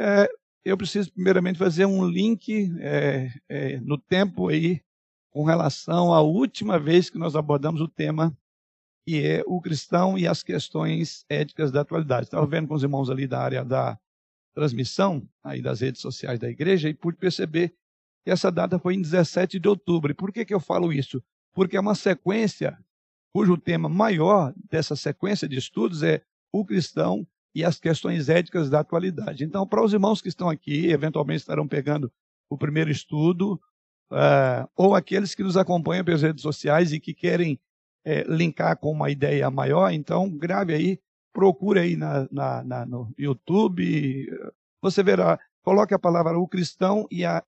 É, eu preciso primeiramente fazer um link é, é, no tempo aí com relação à última vez que nós abordamos o tema que é o cristão e as questões éticas da atualidade. Estava vendo com os irmãos ali da área da transmissão, aí das redes sociais da igreja, e pude perceber que essa data foi em 17 de outubro. E por que, que eu falo isso? Porque é uma sequência cujo tema maior dessa sequência de estudos é o cristão e as questões éticas da atualidade. Então, para os irmãos que estão aqui, eventualmente estarão pegando o primeiro estudo, uh, ou aqueles que nos acompanham pelas redes sociais e que querem é, linkar com uma ideia maior, então grave aí, procure aí na, na, na, no YouTube, você verá, coloque a palavra o cristão e, a,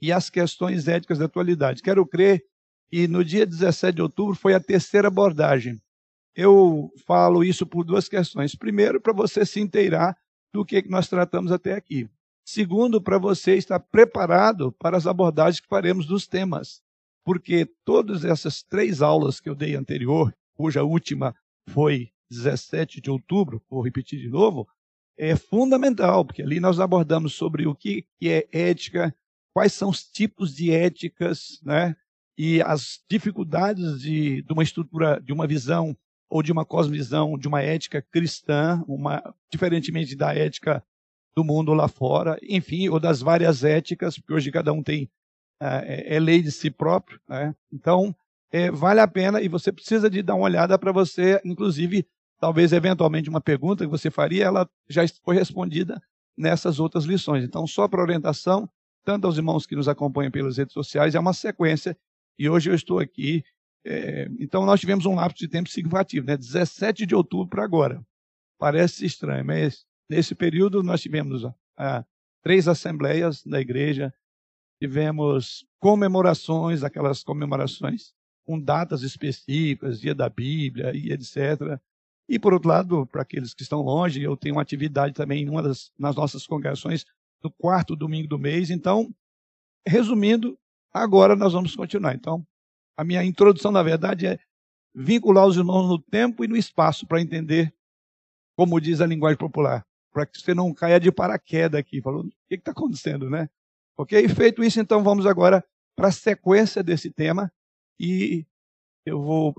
e as questões éticas da atualidade. Quero crer que no dia 17 de outubro foi a terceira abordagem. Eu falo isso por duas questões. Primeiro, para você se inteirar do que nós tratamos até aqui. Segundo, para você estar preparado para as abordagens que faremos dos temas. Porque todas essas três aulas que eu dei anterior, cuja última foi 17 de outubro, vou repetir de novo, é fundamental, porque ali nós abordamos sobre o que é ética, quais são os tipos de éticas, né? E as dificuldades de, de uma estrutura, de uma visão ou de uma cosmovisão, de uma ética cristã, uma, diferentemente da ética do mundo lá fora, enfim, ou das várias éticas, porque hoje cada um tem é, é lei de si próprio, né? Então, é, vale a pena e você precisa de dar uma olhada para você, inclusive, talvez eventualmente uma pergunta que você faria, ela já foi respondida nessas outras lições. Então, só para orientação, tanto aos irmãos que nos acompanham pelas redes sociais, é uma sequência e hoje eu estou aqui. É, então, nós tivemos um lapso de tempo significativo, né? 17 de outubro para agora. Parece estranho, mas nesse período nós tivemos três assembleias da igreja, tivemos comemorações, aquelas comemorações com datas específicas, dia da Bíblia e etc. E, por outro lado, para aqueles que estão longe, eu tenho uma atividade também em uma das nas nossas congregações no quarto domingo do mês. Então, resumindo, agora nós vamos continuar. Então, a minha introdução, na verdade, é vincular os irmãos no tempo e no espaço para entender, como diz a linguagem popular, para que você não caia de paraquedas aqui, falando o que está acontecendo, né? Ok? Feito isso, então vamos agora para a sequência desse tema e eu vou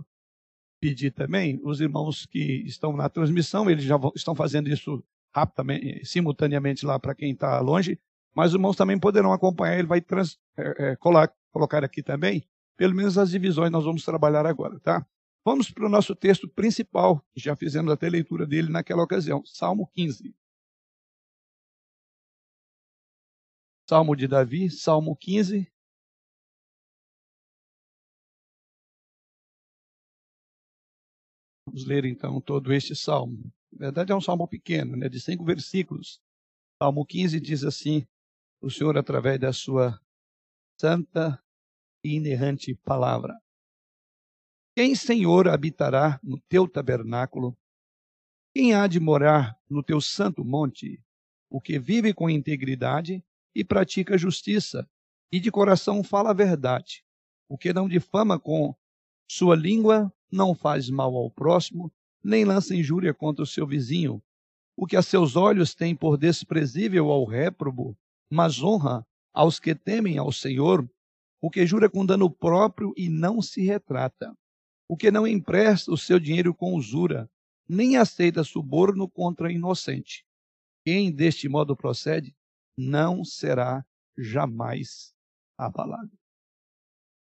pedir também os irmãos que estão na transmissão, eles já estão fazendo isso rapidamente, simultaneamente lá para quem está longe, mas os irmãos também poderão acompanhar, ele vai trans, é, é, colar, colocar aqui também, pelo menos as divisões nós vamos trabalhar agora, tá? Vamos para o nosso texto principal, já fizemos até leitura dele naquela ocasião, Salmo 15. Salmo de Davi, Salmo 15. Vamos ler então todo este salmo. Na verdade é um salmo pequeno, né, de cinco versículos. Salmo 15 diz assim: O Senhor, através da sua santa e inerrante palavra. Quem, Senhor, habitará no teu tabernáculo? Quem há de morar no teu santo monte? O que vive com integridade e pratica justiça, e de coração fala a verdade. O que não difama com sua língua, não faz mal ao próximo, nem lança injúria contra o seu vizinho. O que a seus olhos tem por desprezível ao réprobo, mas honra aos que temem ao Senhor, o que jura com dano próprio e não se retrata, o que não empresta o seu dinheiro com usura, nem aceita suborno contra inocente. Quem deste modo procede, não será jamais abalado.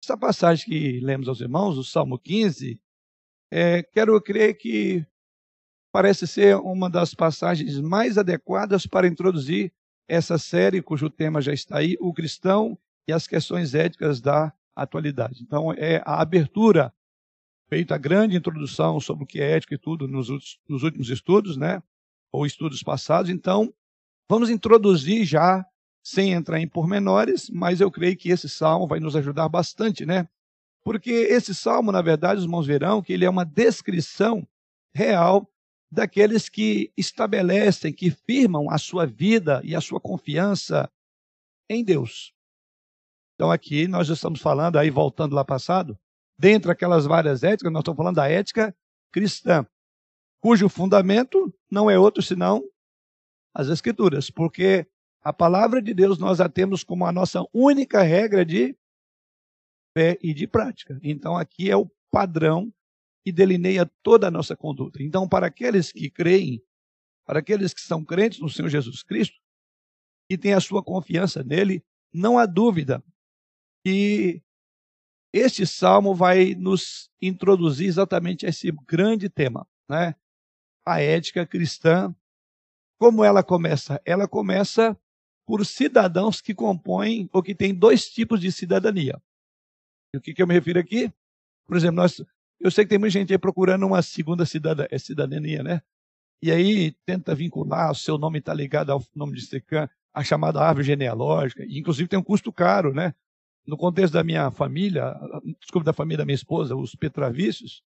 Essa passagem que lemos aos irmãos, o Salmo 15, é, quero crer que parece ser uma das passagens mais adequadas para introduzir essa série, cujo tema já está aí, o cristão e as questões éticas da atualidade. Então, é a abertura, feita a grande introdução sobre o que é ética e tudo nos, nos últimos estudos, né? Ou estudos passados. Então, Vamos introduzir já, sem entrar em pormenores, mas eu creio que esse salmo vai nos ajudar bastante, né? Porque esse salmo, na verdade, os irmãos verão que ele é uma descrição real daqueles que estabelecem, que firmam a sua vida e a sua confiança em Deus. Então aqui nós já estamos falando, aí voltando lá passado, dentre aquelas várias éticas, nós estamos falando da ética cristã, cujo fundamento não é outro senão as Escrituras, porque a palavra de Deus nós a temos como a nossa única regra de fé e de prática. Então aqui é o padrão que delineia toda a nossa conduta. Então, para aqueles que creem, para aqueles que são crentes no Senhor Jesus Cristo, e têm a sua confiança nele, não há dúvida que este salmo vai nos introduzir exatamente a esse grande tema, né? A ética cristã. Como ela começa? Ela começa por cidadãos que compõem ou que têm dois tipos de cidadania. E o que, que eu me refiro aqui? Por exemplo, nós, eu sei que tem muita gente aí procurando uma segunda é cidadania, né? E aí tenta vincular, o seu nome está ligado ao nome de Secã, a chamada árvore genealógica, e inclusive tem um custo caro, né? No contexto da minha família, desculpa, da família da minha esposa, os Petravícios,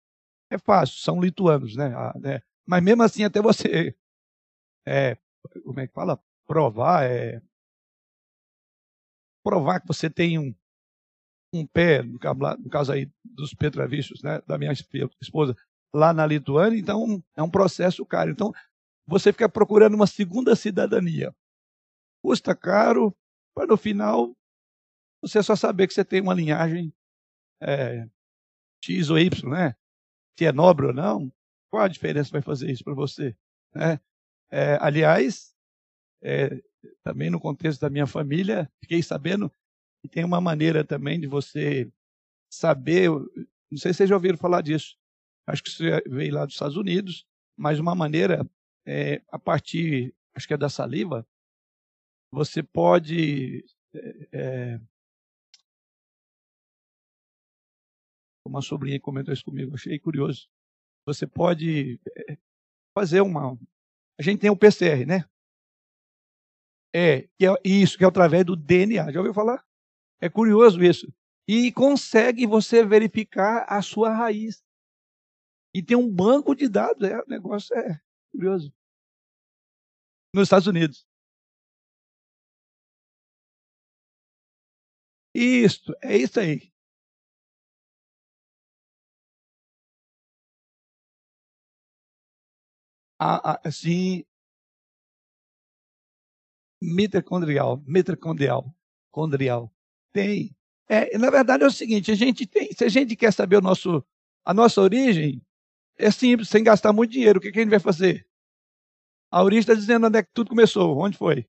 é fácil, são lituanos, né? Ah, né? Mas mesmo assim, até você, é, como é que fala? Provar, é, provar que você tem um, um pé, no caso aí dos Petravícios, né, da minha esposa, lá na Lituânia, então é um processo caro. Então, você fica procurando uma segunda cidadania. Custa caro, para no final você só saber que você tem uma linhagem é, X ou Y, né? Se é nobre ou não, qual a diferença vai fazer isso para você? Né? É, aliás, é, também no contexto da minha família, fiquei sabendo que tem uma maneira também de você saber, não sei se vocês já ouviram falar disso, acho que você veio lá dos Estados Unidos, mas uma maneira, é, a partir, acho que é da saliva, você pode. É, uma sobrinha comentou isso comigo, achei curioso. Você pode é, fazer uma. A gente tem o PCR, né? É, é isso, que é através do DNA. Já ouviu falar? É curioso isso. E consegue você verificar a sua raiz. E tem um banco de dados. É, o negócio é curioso. Nos Estados Unidos. Isso, é isso aí. Assim, mitocondrial, mitocondrial, condrial. Tem. É, na verdade é o seguinte, a gente tem, se a gente quer saber o nosso, a nossa origem, é simples, sem gastar muito dinheiro. O que, que a gente vai fazer? A origem está dizendo onde é que tudo começou, onde foi.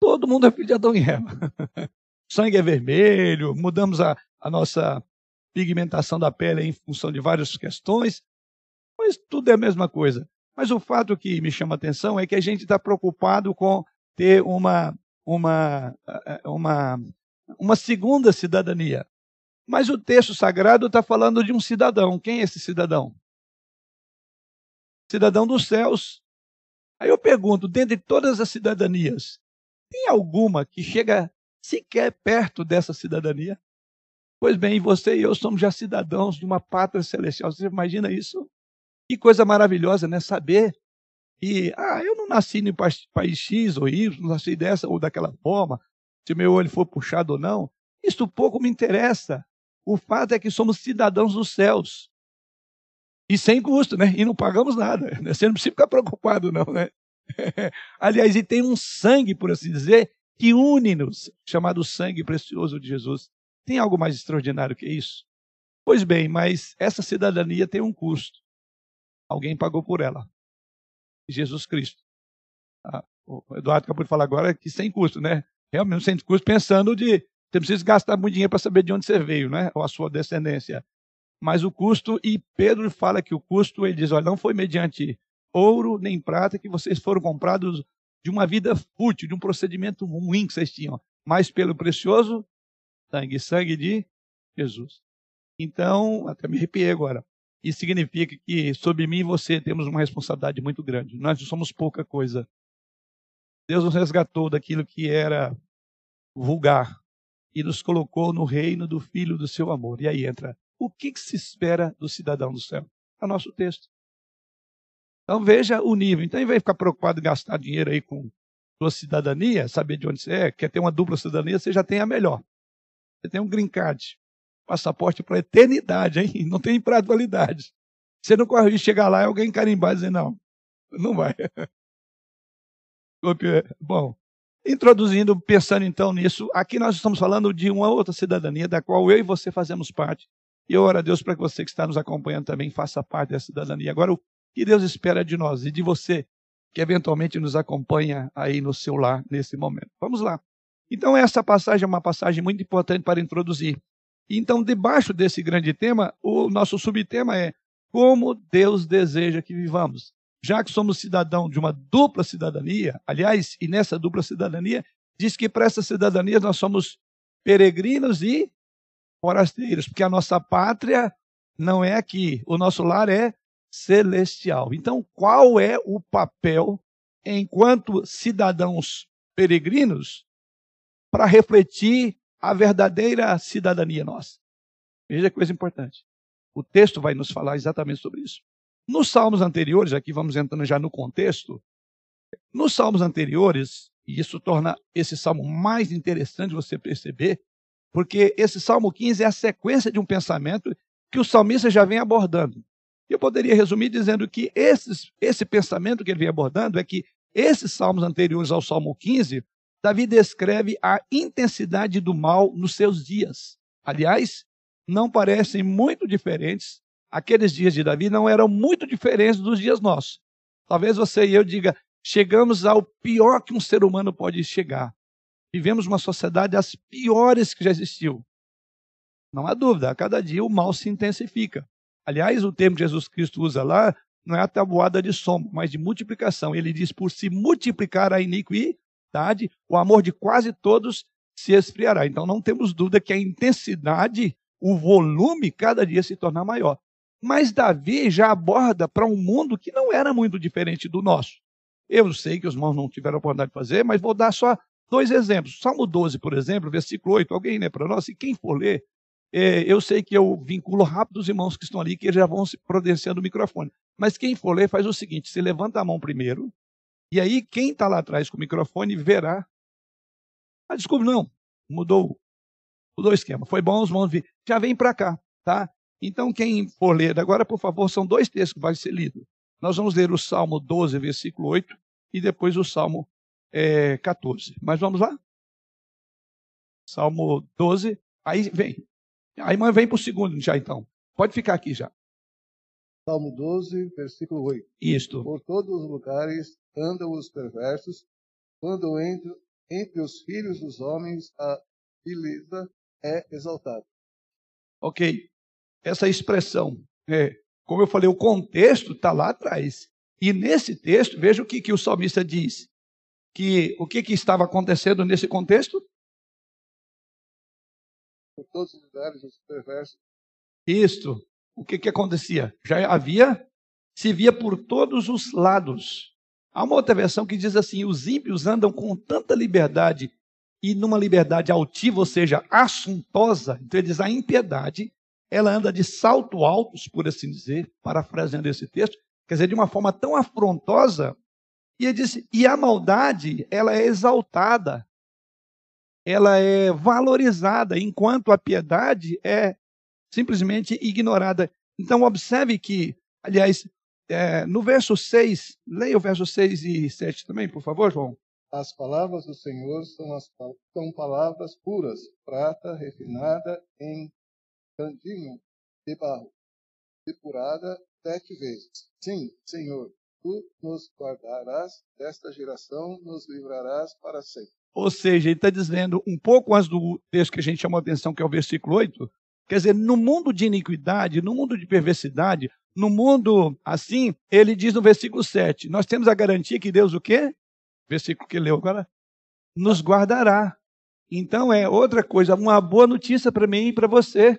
Todo mundo é filho de Adão e Eva. sangue é vermelho, mudamos a, a nossa pigmentação da pele em função de várias questões, mas tudo é a mesma coisa. Mas o fato que me chama a atenção é que a gente está preocupado com ter uma, uma, uma, uma segunda cidadania. Mas o texto sagrado está falando de um cidadão. Quem é esse cidadão? Cidadão dos céus. Aí eu pergunto, dentre todas as cidadanias, tem alguma que chega sequer perto dessa cidadania? Pois bem, você e eu somos já cidadãos de uma pátria celestial. Você imagina isso? Que coisa maravilhosa, né? Saber e, ah, eu não nasci no país X ou Y, não nasci dessa ou daquela forma, se meu olho for puxado ou não. Isso pouco me interessa. O fato é que somos cidadãos dos céus. E sem custo, né? E não pagamos nada. Né? Você não precisa ficar preocupado, não, né? Aliás, e tem um sangue, por assim dizer, que une-nos, chamado sangue precioso de Jesus. Tem algo mais extraordinário que isso? Pois bem, mas essa cidadania tem um custo. Alguém pagou por ela. Jesus Cristo. Ah, o Eduardo acabou de falar agora que sem custo, né? Realmente sem custo, pensando de você precisa gastar muito dinheiro para saber de onde você veio, né? Ou a sua descendência. Mas o custo, e Pedro fala que o custo, ele diz, olha, não foi mediante ouro nem prata que vocês foram comprados de uma vida fútil, de um procedimento ruim que vocês tinham, mas pelo precioso sangue, sangue de Jesus. Então, até me arrepiei agora. Isso significa que sobre mim e você temos uma responsabilidade muito grande. Nós somos pouca coisa. Deus nos resgatou daquilo que era vulgar e nos colocou no reino do Filho do seu amor. E aí entra o que, que se espera do cidadão do céu? É o nosso texto. Então veja o nível. Então, em vez de ficar preocupado em gastar dinheiro aí com sua cidadania, saber de onde você é, quer ter uma dupla cidadania, você já tem a melhor. Você tem um green card passaporte para a eternidade, hein? Não tem de validade. Você não corre de chegar lá e alguém carimbar e dizer, não, não vai. Bom, introduzindo, pensando então nisso, aqui nós estamos falando de uma outra cidadania da qual eu e você fazemos parte. E eu oro a Deus para que você que está nos acompanhando também faça parte dessa cidadania. Agora, o que Deus espera de nós e de você que eventualmente nos acompanha aí no seu lar nesse momento. Vamos lá. Então, essa passagem é uma passagem muito importante para introduzir. Então, debaixo desse grande tema, o nosso subtema é como Deus deseja que vivamos. Já que somos cidadãos de uma dupla cidadania, aliás, e nessa dupla cidadania, diz que para essa cidadania nós somos peregrinos e forasteiros, porque a nossa pátria não é aqui, o nosso lar é celestial. Então, qual é o papel enquanto cidadãos peregrinos para refletir a verdadeira cidadania nossa? Veja que coisa importante. O texto vai nos falar exatamente sobre isso. Nos salmos anteriores, aqui vamos entrando já no contexto, nos salmos anteriores, e isso torna esse salmo mais interessante você perceber, porque esse salmo 15 é a sequência de um pensamento que o salmista já vem abordando. Eu poderia resumir dizendo que esses, esse pensamento que ele vem abordando é que esses salmos anteriores ao Salmo 15, Davi descreve a intensidade do mal nos seus dias. Aliás, não parecem muito diferentes. Aqueles dias de Davi não eram muito diferentes dos dias nossos. Talvez você e eu diga, chegamos ao pior que um ser humano pode chegar. Vivemos uma sociedade das piores que já existiu. Não há dúvida, a cada dia o mal se intensifica. Aliás, o termo que Jesus Cristo usa lá não é a tabuada de soma, mas de multiplicação. Ele diz: por se multiplicar a iniquidade, o amor de quase todos se esfriará. Então não temos dúvida que a intensidade, o volume, cada dia se torna maior. Mas Davi já aborda para um mundo que não era muito diferente do nosso. Eu sei que os irmãos não tiveram a oportunidade de fazer, mas vou dar só dois exemplos. Salmo 12, por exemplo, versículo 8. Alguém lê para nós? E quem for ler, é, eu sei que eu vinculo rápido os irmãos que estão ali, que já vão se providenciando o microfone. Mas quem for ler, faz o seguinte: se levanta a mão primeiro, e aí quem está lá atrás com o microfone verá. Ah, desculpe, não, mudou, mudou o esquema. Foi bom os vir. Já vem para cá, tá? Então, quem for ler agora, por favor, são dois textos que vai ser lido. Nós vamos ler o Salmo 12, versículo 8, e depois o Salmo é, 14. Mas vamos lá? Salmo 12, aí vem. A irmã vem para o segundo já então. Pode ficar aqui já. Salmo 12, versículo 8. Isto. Por todos os lugares andam os perversos, quando entre, entre os filhos dos homens a beleza é exaltada. Ok. Essa expressão, é, como eu falei, o contexto está lá atrás. E nesse texto, veja o que, que o salmista diz. Que o que, que estava acontecendo nesse contexto? por todos os lugares os perversos. Isto. O que, que acontecia? Já havia, se via por todos os lados. Há uma outra versão que diz assim: os ímpios andam com tanta liberdade e numa liberdade altiva, ou seja, assuntosa. Então ele diz: a impiedade, ela anda de salto altos, por assim dizer, parafraseando esse texto, quer dizer, de uma forma tão afrontosa. E ele disse: e a maldade, ela é exaltada ela é valorizada, enquanto a piedade é simplesmente ignorada. Então, observe que, aliás, é, no verso 6, leia o verso 6 e 7 também, por favor, João. As palavras do Senhor são, as, são palavras puras, prata refinada em cantinho de barro, depurada sete vezes. Sim, Senhor, tu nos guardarás desta geração, nos livrarás para sempre. Ou seja, ele está dizendo um pouco antes do texto que a gente chamou a atenção, que é o versículo 8, quer dizer, no mundo de iniquidade, no mundo de perversidade, no mundo assim, ele diz no versículo 7, nós temos a garantia que Deus o quê? Versículo que leu agora, nos guardará. Então é outra coisa, uma boa notícia para mim e para você.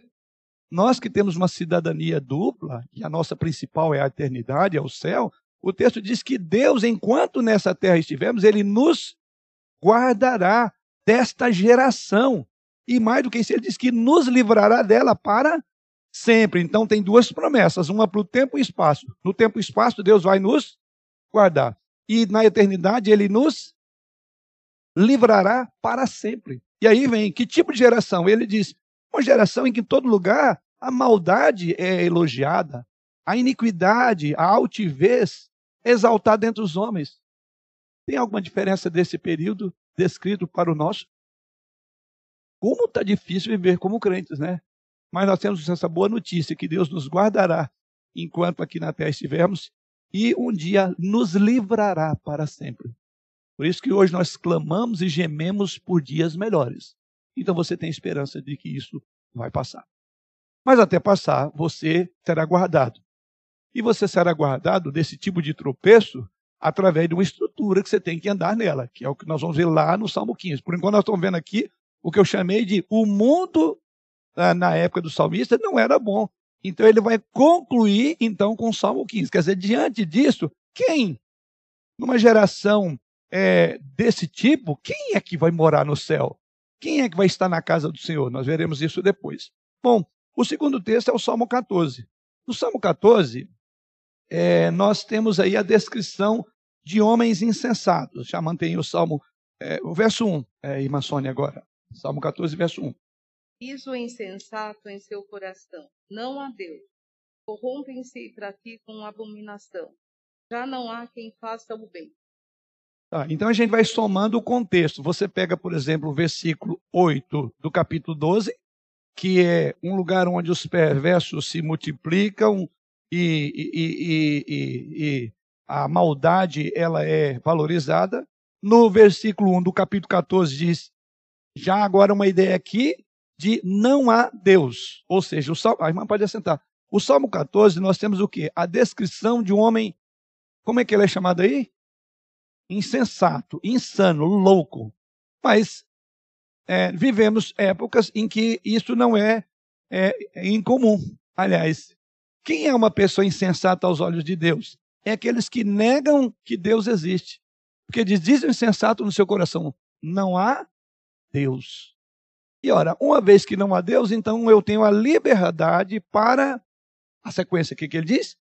Nós que temos uma cidadania dupla, e a nossa principal é a eternidade, é o céu, o texto diz que Deus, enquanto nessa terra estivermos, ele nos guardará desta geração. E mais do que isso, ele diz que nos livrará dela para sempre. Então tem duas promessas, uma para o tempo e espaço. No tempo e espaço, Deus vai nos guardar. E na eternidade, ele nos livrará para sempre. E aí vem, que tipo de geração? Ele diz, uma geração em que em todo lugar a maldade é elogiada, a iniquidade, a altivez exaltada entre os homens. Tem alguma diferença desse período descrito para o nosso? Como está difícil viver como crentes, né? Mas nós temos essa boa notícia que Deus nos guardará enquanto aqui na terra estivermos e um dia nos livrará para sempre. Por isso que hoje nós clamamos e gememos por dias melhores. Então você tem esperança de que isso vai passar. Mas até passar, você será guardado. E você será guardado desse tipo de tropeço através de uma estrutura que você tem que andar nela, que é o que nós vamos ver lá no Salmo 15. Por enquanto, nós estamos vendo aqui o que eu chamei de o mundo ah, na época do salmista não era bom. Então ele vai concluir então com o Salmo 15. Quer dizer, diante disso, quem, numa geração é, desse tipo, quem é que vai morar no céu? Quem é que vai estar na casa do Senhor? Nós veremos isso depois. Bom, o segundo texto é o Salmo 14. No Salmo 14, é, nós temos aí a descrição de homens insensatos. Já mantém o Salmo, é, o verso 1, é, irmã Sônia, agora. Salmo 14, verso 1. Diz o insensato em seu coração: Não há Deus. Corrompem-se e praticam abominação. Já não há quem faça o bem. Tá, então a gente vai somando o contexto. Você pega, por exemplo, o versículo 8 do capítulo 12, que é um lugar onde os perversos se multiplicam e, e, e, e a maldade ela é valorizada. No versículo 1 do capítulo 14 diz, já agora uma ideia aqui de não há Deus. Ou seja, o Salmo, a irmã pode assentar. O Salmo 14, nós temos o quê? A descrição de um homem, como é que ele é chamado aí? Insensato, insano, louco. Mas é, vivemos épocas em que isso não é, é, é incomum. Aliás, quem é uma pessoa insensata aos olhos de Deus? É aqueles que negam que Deus existe. Porque diz, diz o insensato no seu coração: não há Deus. E ora, uma vez que não há Deus, então eu tenho a liberdade para. A sequência aqui que ele diz?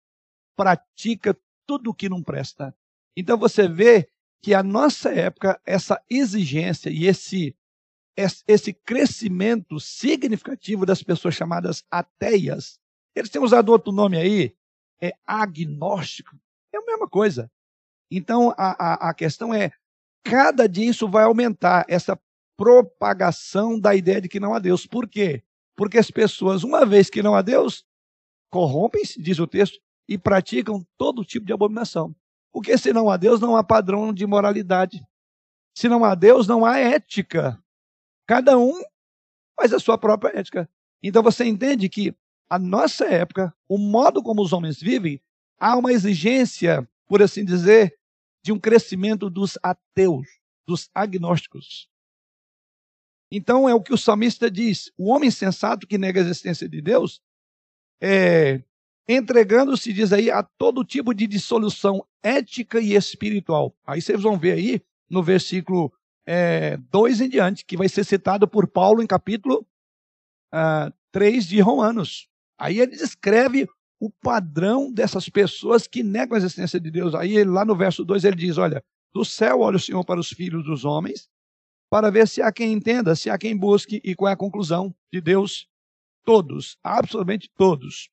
Pratica tudo o que não presta. Então você vê que a nossa época, essa exigência e esse, esse crescimento significativo das pessoas chamadas ateias, eles têm usado outro nome aí, é agnóstico, é a mesma coisa. Então a, a, a questão é, cada dia isso vai aumentar, essa propagação da ideia de que não há Deus. Por quê? Porque as pessoas, uma vez que não há Deus, corrompem-se, diz o texto, e praticam todo tipo de abominação. Porque se não há Deus, não há padrão de moralidade. Se não há Deus, não há ética. Cada um faz a sua própria ética. Então você entende que a nossa época, o modo como os homens vivem, há uma exigência, por assim dizer, de um crescimento dos ateus, dos agnósticos. Então é o que o salmista diz: o homem sensato que nega a existência de Deus, é, entregando-se, diz aí, a todo tipo de dissolução ética e espiritual. Aí vocês vão ver aí no versículo 2 é, em diante, que vai ser citado por Paulo em capítulo uh, 3 de Romanos. Aí ele descreve o padrão dessas pessoas que negam a existência de Deus. Aí lá no verso 2 ele diz: Olha, do céu olha o Senhor para os filhos dos homens para ver se há quem entenda, se há quem busque e qual é a conclusão de Deus. Todos, absolutamente todos.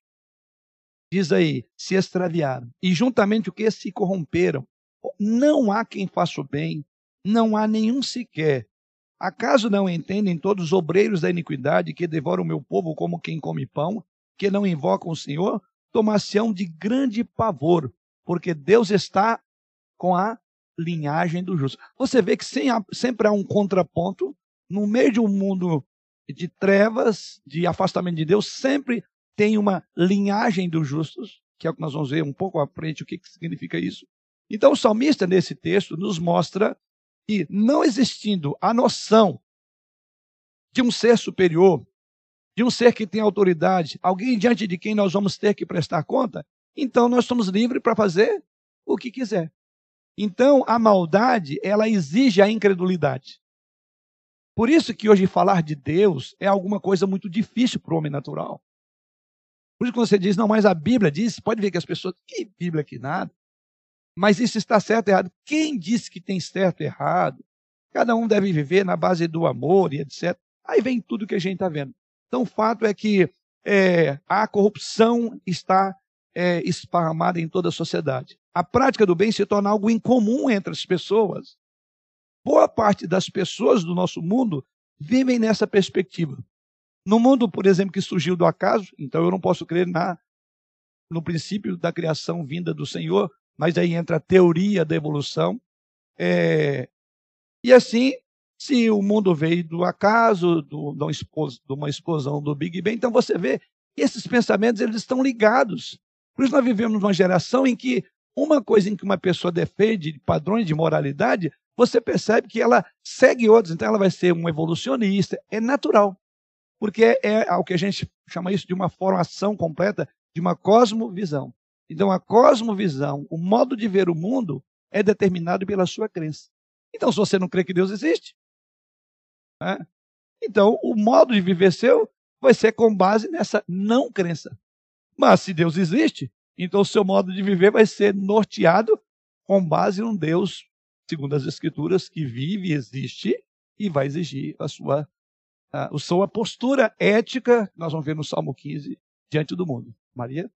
Diz aí, se extraviaram e juntamente o que se corromperam. Não há quem faça o bem, não há nenhum sequer. Acaso não entendem todos os obreiros da iniquidade que devoram o meu povo como quem come pão, que não invocam o Senhor? Tomar-se-ão de grande pavor, porque Deus está com a linhagem do justo. Você vê que sempre há um contraponto no meio de um mundo de trevas, de afastamento de Deus, sempre tem uma linhagem dos justos, que é o que nós vamos ver um pouco à frente o que, que significa isso. Então o salmista nesse texto nos mostra que não existindo a noção de um ser superior, de um ser que tem autoridade, alguém diante de quem nós vamos ter que prestar conta, então nós somos livres para fazer o que quiser. Então, a maldade, ela exige a incredulidade. Por isso que hoje falar de Deus é alguma coisa muito difícil para o homem natural. Por isso que você diz, não, mas a Bíblia diz, pode ver que as pessoas, que Bíblia que nada. Mas isso está certo ou errado? Quem disse que tem certo e errado? Cada um deve viver na base do amor e etc. Aí vem tudo que a gente está vendo. Então, o fato é que é, a corrupção está é, esparramada em toda a sociedade. A prática do bem se torna algo incomum entre as pessoas. Boa parte das pessoas do nosso mundo vivem nessa perspectiva. No mundo, por exemplo, que surgiu do acaso, então eu não posso crer na, no princípio da criação vinda do Senhor, mas aí entra a teoria da evolução. É, e assim, se o mundo veio do acaso, do, de uma explosão do Big Bang, então você vê que esses pensamentos eles estão ligados. Por isso nós vivemos numa geração em que uma coisa em que uma pessoa defende padrões de moralidade, você percebe que ela segue outros, então ela vai ser um evolucionista, é natural. Porque é, é o que a gente chama isso de uma formação completa de uma cosmovisão. Então a cosmovisão, o modo de ver o mundo é determinado pela sua crença. Então se você não crê que Deus existe, né? então o modo de viver seu vai ser com base nessa não crença. Mas se Deus existe, então o seu modo de viver vai ser norteado com base num Deus, segundo as Escrituras, que vive, existe e vai exigir a sua, a, a sua postura ética, nós vamos ver no Salmo 15, diante do mundo. Maria?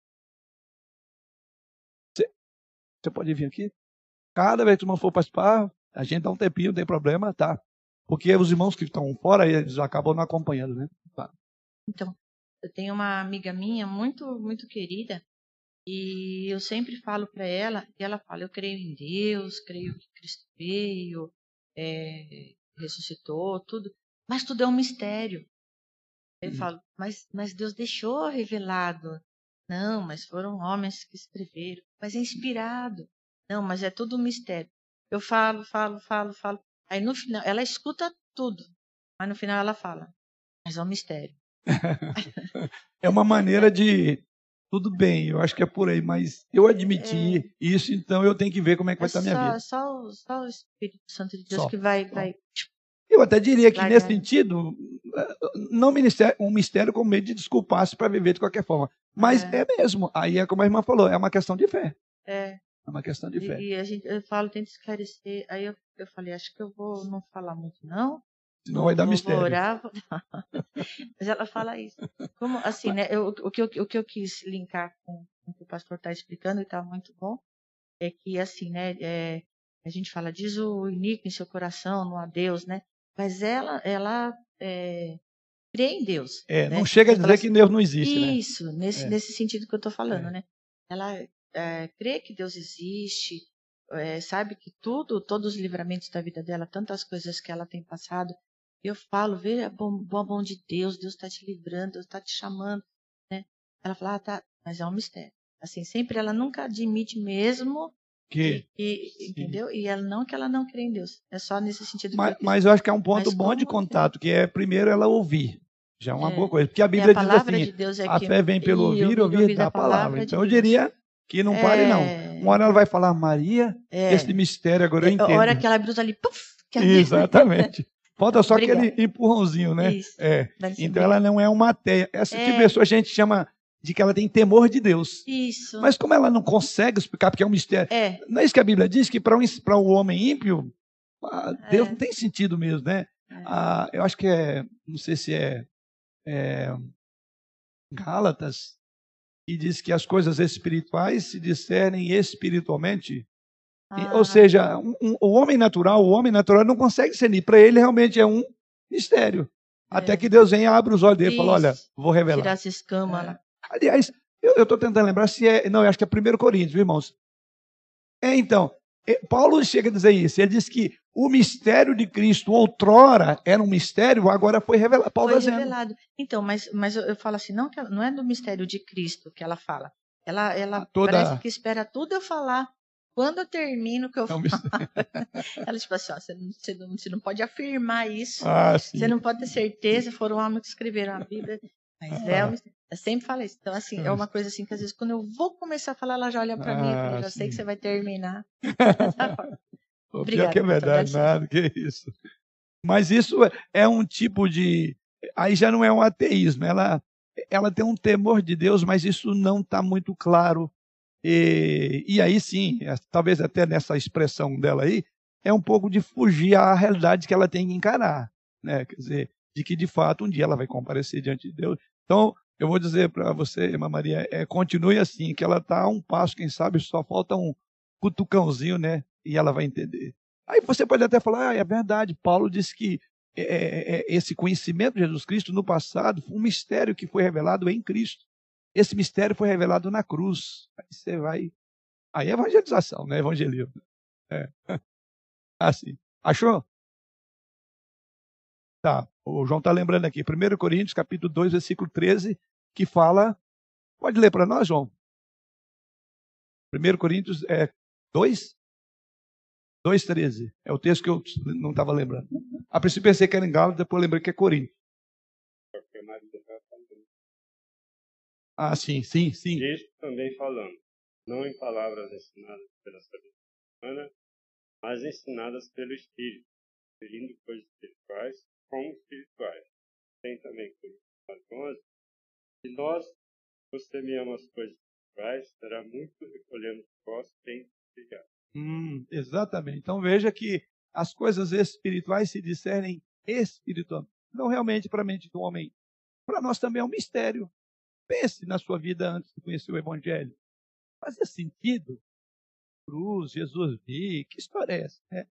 Você, você pode vir aqui? Cada vez que uma for participar, a gente dá um tempinho, não tem problema, tá? Porque os irmãos que estão fora, eles acabam não acompanhando, né? Tá. Então, eu tenho uma amiga minha muito, muito querida, e eu sempre falo para ela, e ela fala: Eu creio em Deus, creio que Cristo veio, é, ressuscitou, tudo, mas tudo é um mistério. Eu hum. falo: mas, mas Deus deixou revelado. Não, mas foram homens que escreveram. Mas é inspirado. Não, mas é tudo um mistério. Eu falo, falo, falo, falo. Aí no final, ela escuta tudo. Mas no final ela fala: mas é um mistério. é uma maneira de tudo bem, eu acho que é por aí, mas eu admiti é. isso, então eu tenho que ver como é que vai é estar a minha vida. Só, só, o Espírito Santo de Deus só. que vai, vai. Eu até diria que, nesse sentido, não um mistério com medo de desculpar-se para viver de qualquer forma. Mas é. é. mesmo. Aí é como a irmã falou, é uma questão de fé. É. É uma questão de fé. E, a gente, eu falo, tento esclarecer. Aí eu, eu falei, acho que eu vou não falar muito, não. Não vai dar mistério. Vou... Mas ela fala isso. Como, assim, né? Eu, o, que eu, o que eu quis linkar com, com o que o pastor está explicando, e está muito bom, é que, assim, né? É, a gente fala, diz o iníquo em seu coração, não há Deus, né? Mas ela, ela é, crê em Deus. É, né? não chega a dizer assim, que Deus não existe, né? Isso, né? nesse, é. nesse sentido que eu estou falando, é. né? Ela é, crê que Deus existe, é, sabe que tudo, todos os livramentos da vida dela, tantas coisas que ela tem passado, eu falo, veja a bom, bom, bom de Deus, Deus está te livrando, Deus está te chamando, né? Ela fala, ah, tá, mas é um mistério. Assim, sempre ela nunca admite mesmo que, que entendeu? E ela não que ela não crê em Deus. É só nesse sentido. Mas, eu, mas eu acho que é um ponto mas bom de contato, que é primeiro ela ouvir. Já é uma é, boa coisa. Porque a Bíblia a diz assim: de Deus é a fé vem pelo ouvir, e ouvir, ouvir da palavra. palavra. Então eu diria que não pare, não. É. Uma hora ela vai falar, Maria, é. esse mistério agora eu entendo. A hora que ela abriu ali, puf, Exatamente. Falta só Obrigada. aquele empurrãozinho, né? Isso. É. Então ela não é uma teia. Essa é. tipo de pessoa a gente chama de que ela tem temor de Deus. Isso. Mas como ela não consegue explicar, porque é um mistério. É. Não é isso que a Bíblia diz, que para um, o homem ímpio, ah, Deus é. não tem sentido mesmo, né? É. Ah, eu acho que é, não sei se é, é Gálatas, que diz que as coisas espirituais se discernem espiritualmente. Ah. Ou seja, um, um, o homem natural, o homem natural não consegue discernir. Para ele realmente é um mistério. É. Até que Deus venha e abre os olhos dele e fala, olha, vou revelar. Tirar essa escama. É. Aliás, eu estou tentando lembrar se é. Não, eu acho que é 1 Coríntios, viu, irmãos? É, então, é, Paulo chega a dizer isso. Ele diz que o mistério de Cristo outrora era um mistério, agora foi revelado. Paulo foi revelado. Então, mas, mas eu, eu, falo assim, não, não é do mistério de Cristo que ela fala. Ela, ela Toda... parece que espera tudo eu falar quando eu termino que eu falo, ela tipo assim, ó, você, não, você, não, você não pode afirmar isso, ah, você não pode ter certeza, foram homens que escreveram a Bíblia, mas ah. é, eu sempre falo isso. Então, assim, é uma coisa assim que às vezes quando eu vou começar a falar, ela já olha para ah, mim e fala, ah, já sei que você vai terminar. Obrigada. que é verdade, nada, que isso. Mas isso é um tipo de. Aí já não é um ateísmo, ela, ela tem um temor de Deus, mas isso não está muito claro e, e aí sim, é, talvez até nessa expressão dela aí, é um pouco de fugir à realidade que ela tem que encarar. Né? Quer dizer, de que de fato um dia ela vai comparecer diante de Deus. Então, Eu vou dizer para você, irmã Maria, é, continue assim, que ela está a um passo, quem sabe só falta um cutucãozinho, né? E ela vai entender. Aí você pode até falar, ah, é verdade, Paulo disse que é, é, é, esse conhecimento de Jesus Cristo no passado foi um mistério que foi revelado em Cristo. Esse mistério foi revelado na cruz. Aí você vai. Aí é evangelização, né? Evangelismo. É. Assim. Achou? Tá. O João está lembrando aqui, 1 Coríntios, capítulo 2, versículo 13, que fala. Pode ler para nós, João? 1 Coríntios é, 2? 2,13. É o texto que eu não estava lembrando. A princípio pensei que era em Gálatas, depois lembrei que é Coríntios. Ah, sim, sim, sim. Isto também falando, não em palavras ensinadas pela sabedoria humana, mas ensinadas pelo Espírito, referindo coisas espirituais como espirituais. Tem também Coríntios 11. Se nós nos tememos as coisas espirituais, será muito recolhemos vós tem que Hum, exatamente. Então veja que as coisas espirituais se discernem espiritualmente, não realmente para a mente do homem. Para nós também é um mistério. Pense na sua vida antes de conhecer o Evangelho. Fazia sentido? Cruz, Jesus vi, que história é essa? É,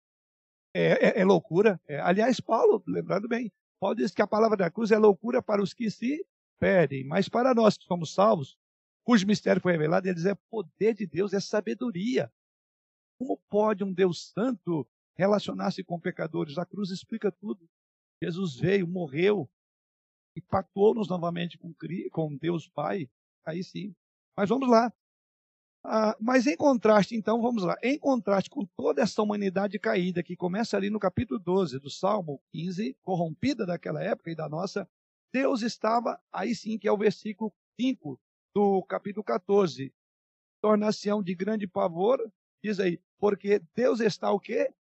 é, é loucura. É. Aliás, Paulo, lembrando bem, Paulo diz que a palavra da cruz é loucura para os que se perdem, mas para nós que somos salvos, cujo mistério foi revelado, ele diz é poder de Deus, é sabedoria. Como pode um Deus santo relacionar-se com pecadores? A cruz explica tudo. Jesus veio, morreu, e pactuou-nos novamente com, com Deus Pai. Aí sim. Mas vamos lá. Ah, mas em contraste, então, vamos lá. Em contraste com toda essa humanidade caída, que começa ali no capítulo 12 do Salmo 15, corrompida daquela época e da nossa, Deus estava, aí sim, que é o versículo 5 do capítulo 14. Torna-se de grande pavor, diz aí, porque Deus está o quê?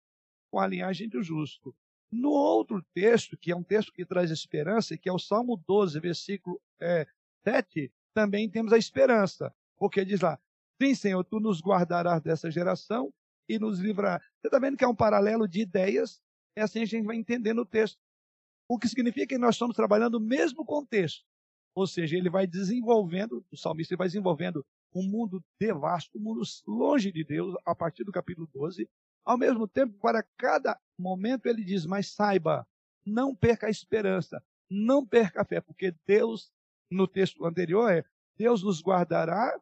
Com a linhagem do justo. No outro texto, que é um texto que traz esperança, que é o Salmo 12, versículo é, 7, também temos a esperança, porque diz lá: Sim, Senhor, tu nos guardarás dessa geração e nos livrarás. Você está vendo que é um paralelo de ideias? É assim a gente vai entendendo o texto. O que significa que nós estamos trabalhando o mesmo contexto. Ou seja, ele vai desenvolvendo, o salmista vai desenvolvendo um mundo devasto, um mundo longe de Deus, a partir do capítulo 12. Ao mesmo tempo, para cada momento, ele diz: Mas saiba, não perca a esperança, não perca a fé, porque Deus, no texto anterior, é: Deus nos guardará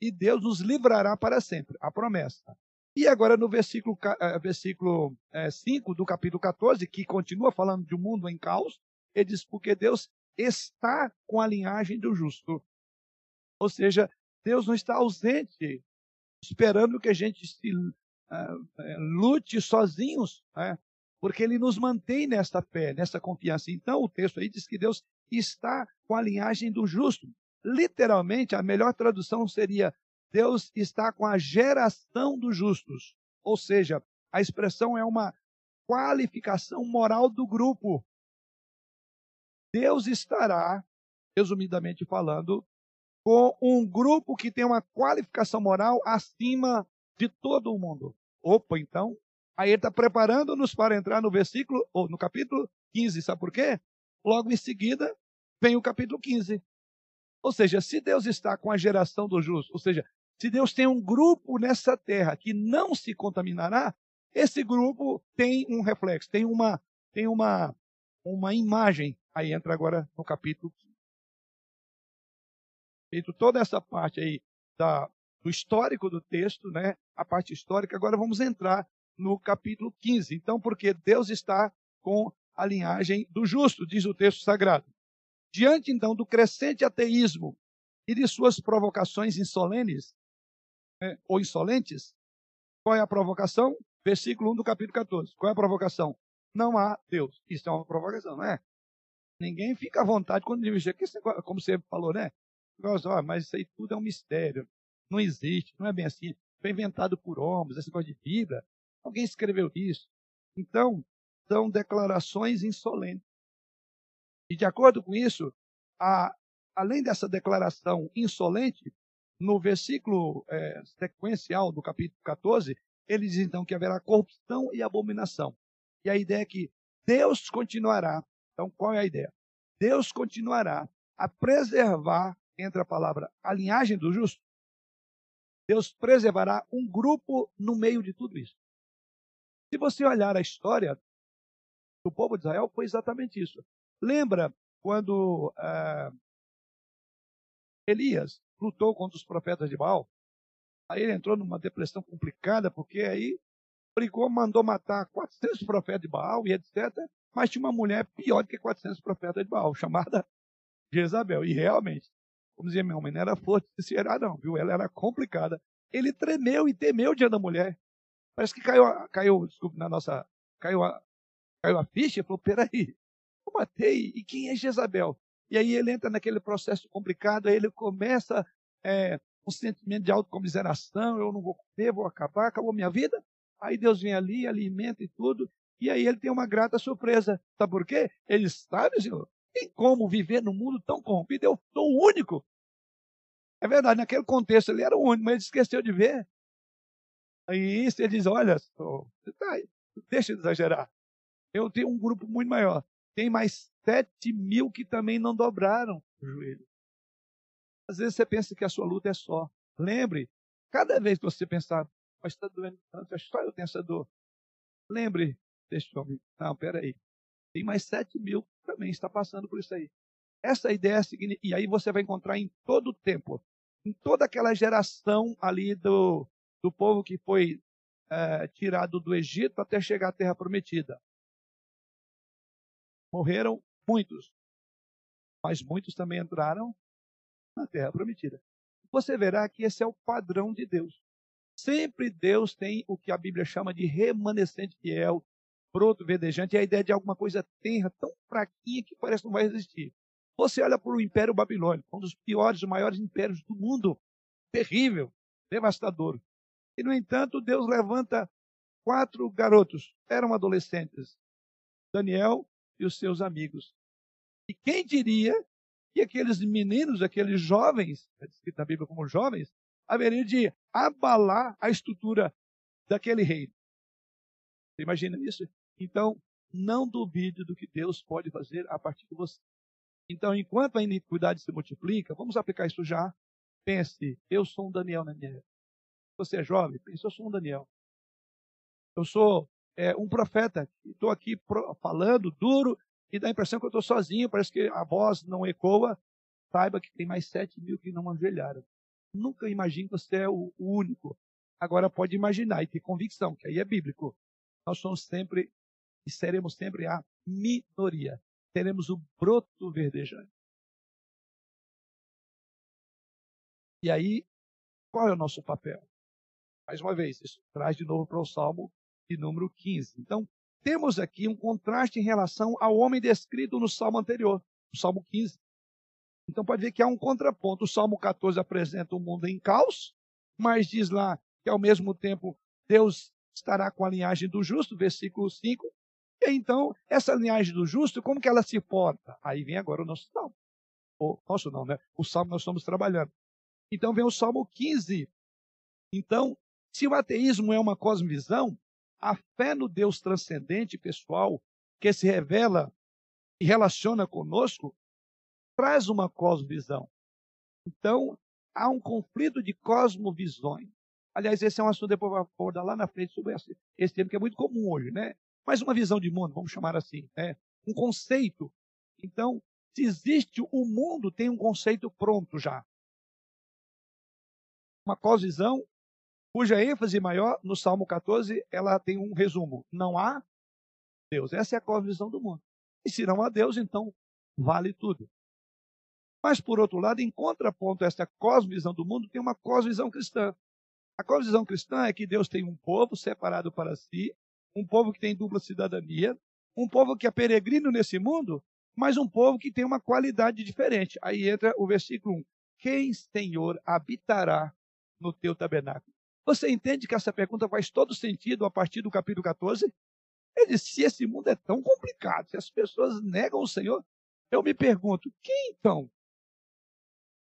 e Deus nos livrará para sempre. A promessa. E agora no versículo, eh, versículo 5 eh, do capítulo 14, que continua falando de um mundo em caos, ele diz: Porque Deus está com a linhagem do justo. Ou seja, Deus não está ausente, esperando que a gente se lute sozinhos, né? porque Ele nos mantém nesta fé, nessa confiança. Então, o texto aí diz que Deus está com a linhagem do justo. Literalmente, a melhor tradução seria: Deus está com a geração dos justos. Ou seja, a expressão é uma qualificação moral do grupo. Deus estará, resumidamente falando, com um grupo que tem uma qualificação moral acima de todo o mundo. Opa, então, aí ele está preparando-nos para entrar no versículo, ou no capítulo 15, sabe por quê? Logo em seguida, vem o capítulo 15. Ou seja, se Deus está com a geração do justo, ou seja, se Deus tem um grupo nessa terra que não se contaminará, esse grupo tem um reflexo, tem uma, tem uma, uma imagem Aí entra agora no capítulo 15. Feito toda essa parte aí da, do histórico do texto, né? A parte histórica, agora vamos entrar no capítulo 15. Então, porque Deus está com a linhagem do justo, diz o texto sagrado. Diante então do crescente ateísmo e de suas provocações insolenes, né, ou insolentes, qual é a provocação? Versículo 1 do capítulo 14. Qual é a provocação? Não há Deus. Isso é uma provocação, não é? Ninguém fica à vontade quando diz, como você falou, né? mas isso aí tudo é um mistério. Não existe, não é bem assim. Foi inventado por homens, esse negócio de Bíblia. Alguém escreveu isso. Então, são declarações insolentes. E de acordo com isso, a, além dessa declaração insolente, no versículo é, sequencial do capítulo 14, ele diz então que haverá corrupção e abominação. E a ideia é que Deus continuará então, qual é a ideia? Deus continuará a preservar, entre a palavra a linhagem do justo, Deus preservará um grupo no meio de tudo isso. Se você olhar a história do povo de Israel, foi exatamente isso. Lembra quando ah, Elias lutou contra os profetas de Baal? Aí ele entrou numa depressão complicada, porque aí brigou, mandou matar 400 profetas de Baal e etc. Mas tinha uma mulher pior do que 400 profetas de Baal, chamada Jezabel. E realmente, como dizia meu homem, não era forte de se era, não, viu? Ela era complicada. Ele tremeu e temeu diante da mulher. Parece que caiu, caiu desculpa, na nossa. Caiu a, caiu a ficha e falou: peraí, eu matei, e quem é Jezabel? E aí ele entra naquele processo complicado, aí ele começa é, um sentimento de autocomiseração, eu não vou comer, vou acabar, acabou minha vida. Aí Deus vem ali, alimenta e tudo, e aí ele tem uma grata surpresa. Sabe por quê? Ele sabe, Senhor, tem como viver num mundo tão corrompido, eu sou o único. É verdade, naquele contexto ele era o único, mas ele esqueceu de ver. Aí ele diz, olha, tá deixa de exagerar. Eu tenho um grupo muito maior. Tem mais sete mil que também não dobraram o joelho. Às vezes você pensa que a sua luta é só. Lembre, cada vez que você pensar, mas está doendo tanto, só eu tenho essa dor. Lembre deste homem. Não, peraí. Tem mais sete mil que também está passando por isso aí. Essa ideia e aí você vai encontrar em todo o tempo, em toda aquela geração ali do, do povo que foi é, tirado do Egito até chegar à Terra Prometida. Morreram muitos, mas muitos também entraram na terra prometida. Você verá que esse é o padrão de Deus. Sempre Deus tem o que a Bíblia chama de remanescente fiel, broto verdejante, é a ideia de alguma coisa tenra, tão fraquinha que parece que não vai existir. Você olha para o Império Babilônico, um dos piores, maiores impérios do mundo, terrível, devastador. E, no entanto, Deus levanta quatro garotos, eram adolescentes, Daniel e os seus amigos. E quem diria que aqueles meninos, aqueles jovens, é descrito na Bíblia como jovens, haveriam de abalar a estrutura daquele reino. Você imagina isso? Então, não duvide do que Deus pode fazer a partir de você. Então, enquanto a iniquidade se multiplica, vamos aplicar isso já. Pense, eu sou um Daniel na minha época. Você é jovem? Pense, eu sou um Daniel. Eu sou é, um profeta. Estou aqui falando duro e dá a impressão que eu estou sozinho, parece que a voz não ecoa, saiba que tem mais sete mil que não ajoelharam. Nunca imagine que você é o, o único. Agora pode imaginar e ter convicção, que aí é bíblico. Nós somos sempre e seremos sempre a minoria. Teremos o broto verdejante. E aí, qual é o nosso papel? Mais uma vez, isso traz de novo para o Salmo de número 15. Então, temos aqui um contraste em relação ao homem descrito no salmo anterior, no salmo 15. Então pode ver que há um contraponto. O salmo 14 apresenta o um mundo em caos, mas diz lá que ao mesmo tempo Deus estará com a linhagem do justo, versículo 5. Então, essa linhagem do justo, como que ela se porta? Aí vem agora o nosso salmo. O nosso não, né? O salmo nós estamos trabalhando. Então vem o salmo 15. Então, se o ateísmo é uma cosmovisão, a fé no Deus transcendente, pessoal, que se revela e relaciona conosco, traz uma cosmovisão. Então, há um conflito de cosmovisões. Aliás, esse é um assunto depois vou abordar lá na frente sobre esse, esse tema que é muito comum hoje, né? Mas uma visão de mundo, vamos chamar assim, né? Um conceito. Então, se existe o mundo, tem um conceito pronto já. Uma cosvisão cuja ênfase maior, no Salmo 14, ela tem um resumo. Não há Deus. Essa é a cosmovisão do mundo. E se não há Deus, então vale tudo. Mas, por outro lado, em contraponto a essa cosmovisão do mundo, tem uma cosmovisão cristã. A cosmovisão cristã é que Deus tem um povo separado para si, um povo que tem dupla cidadania, um povo que é peregrino nesse mundo, mas um povo que tem uma qualidade diferente. Aí entra o versículo 1. Quem, Senhor, habitará no teu tabernáculo? Você entende que essa pergunta faz todo sentido a partir do capítulo 14? Ele disse: se esse mundo é tão complicado, se as pessoas negam o Senhor, eu me pergunto: quem então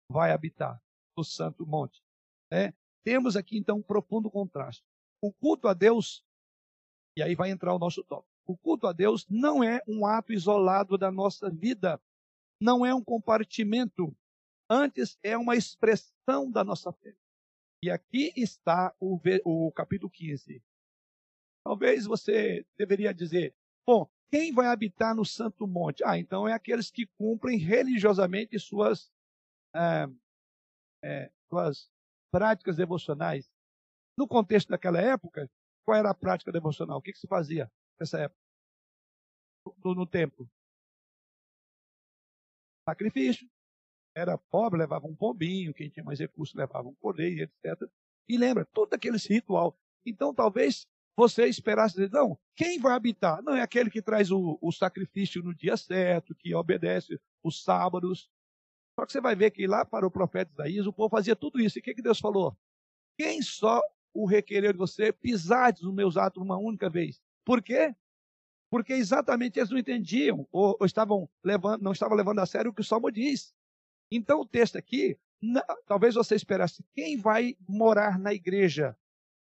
vai habitar no Santo Monte? É, temos aqui então um profundo contraste. O culto a Deus, e aí vai entrar o nosso tópico: o culto a Deus não é um ato isolado da nossa vida. não é um compartimento, antes é uma expressão da nossa fé. E aqui está o, o capítulo 15. Talvez você deveria dizer: bom, quem vai habitar no Santo Monte? Ah, então é aqueles que cumprem religiosamente suas, é, suas práticas devocionais. No contexto daquela época, qual era a prática devocional? O que, que se fazia nessa época? No, no templo? Sacrifício. Era pobre, levava um pombinho, quem tinha mais recursos levava um cordeiro, etc. E lembra, todo aquele ritual. Então, talvez você esperasse dizer, não, quem vai habitar? Não, é aquele que traz o, o sacrifício no dia certo, que obedece os sábados. Só que você vai ver que lá para o profeta Isaías, o povo fazia tudo isso. E o que, que Deus falou? Quem só o requerer de você pisar nos meus atos uma única vez? Por quê? Porque exatamente eles não entendiam, ou, ou estavam levando, não estavam levando a sério o que o Salmo diz. Então o texto aqui, não, talvez você esperasse, quem vai morar na igreja?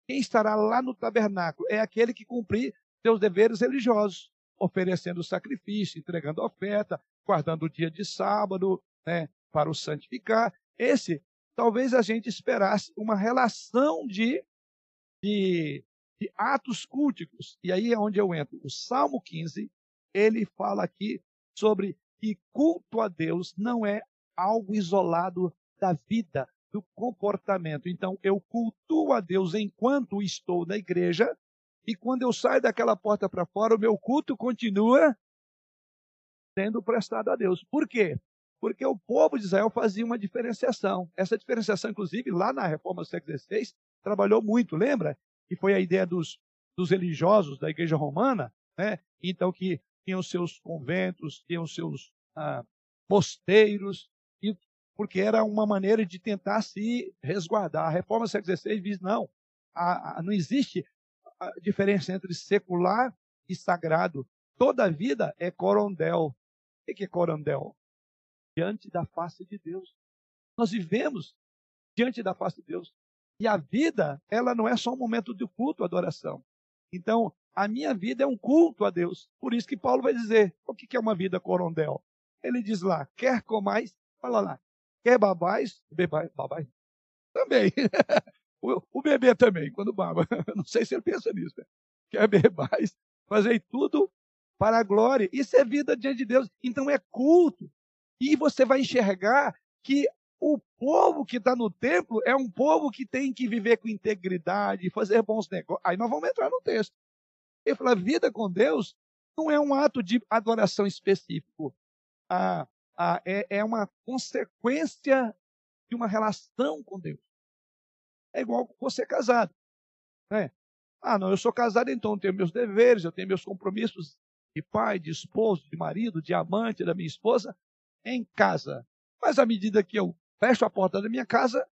Quem estará lá no tabernáculo? É aquele que cumprir seus deveres religiosos, oferecendo sacrifício, entregando oferta, guardando o dia de sábado, né, para o santificar. Esse, talvez a gente esperasse uma relação de, de, de atos culticos. E aí é onde eu entro. O Salmo 15, ele fala aqui sobre que culto a Deus não é algo isolado da vida, do comportamento. Então, eu cultuo a Deus enquanto estou na igreja, e quando eu saio daquela porta para fora, o meu culto continua sendo prestado a Deus. Por quê? Porque o povo de Israel fazia uma diferenciação. Essa diferenciação, inclusive, lá na reforma do século XVI, trabalhou muito, lembra? Que foi a ideia dos, dos religiosos da igreja romana, né? Então, que tinham seus conventos, tinham seus ah, mosteiros, e, porque era uma maneira de tentar se resguardar. A reforma século XVI diz: não, a, a, não existe a diferença entre secular e sagrado. Toda vida é corondel. O que é corondel? Diante da face de Deus. Nós vivemos diante da face de Deus. E a vida, ela não é só um momento de culto, adoração. Então, a minha vida é um culto a Deus. Por isso que Paulo vai dizer, o que é uma vida corondel? Ele diz lá, quer comais, fala lá, quer babais, bebais, babais, também. o, o, bebê também, quando baba. Não sei se ele pensa nisso. Né? Quer bebais, fazer tudo para a glória. Isso é vida diante de Deus. Então é culto. E você vai enxergar que o povo que está no templo é um povo que tem que viver com integridade, fazer bons negócios. Aí nós vamos entrar no texto. Ele fala: vida com Deus não é um ato de adoração específico. Ah, ah, é, é uma consequência de uma relação com Deus. É igual você casado. Né? Ah, não, eu sou casado, então eu tenho meus deveres, eu tenho meus compromissos de pai, de esposo, de marido, de amante da minha esposa em casa. Mas à medida que eu fecho a porta da minha casa,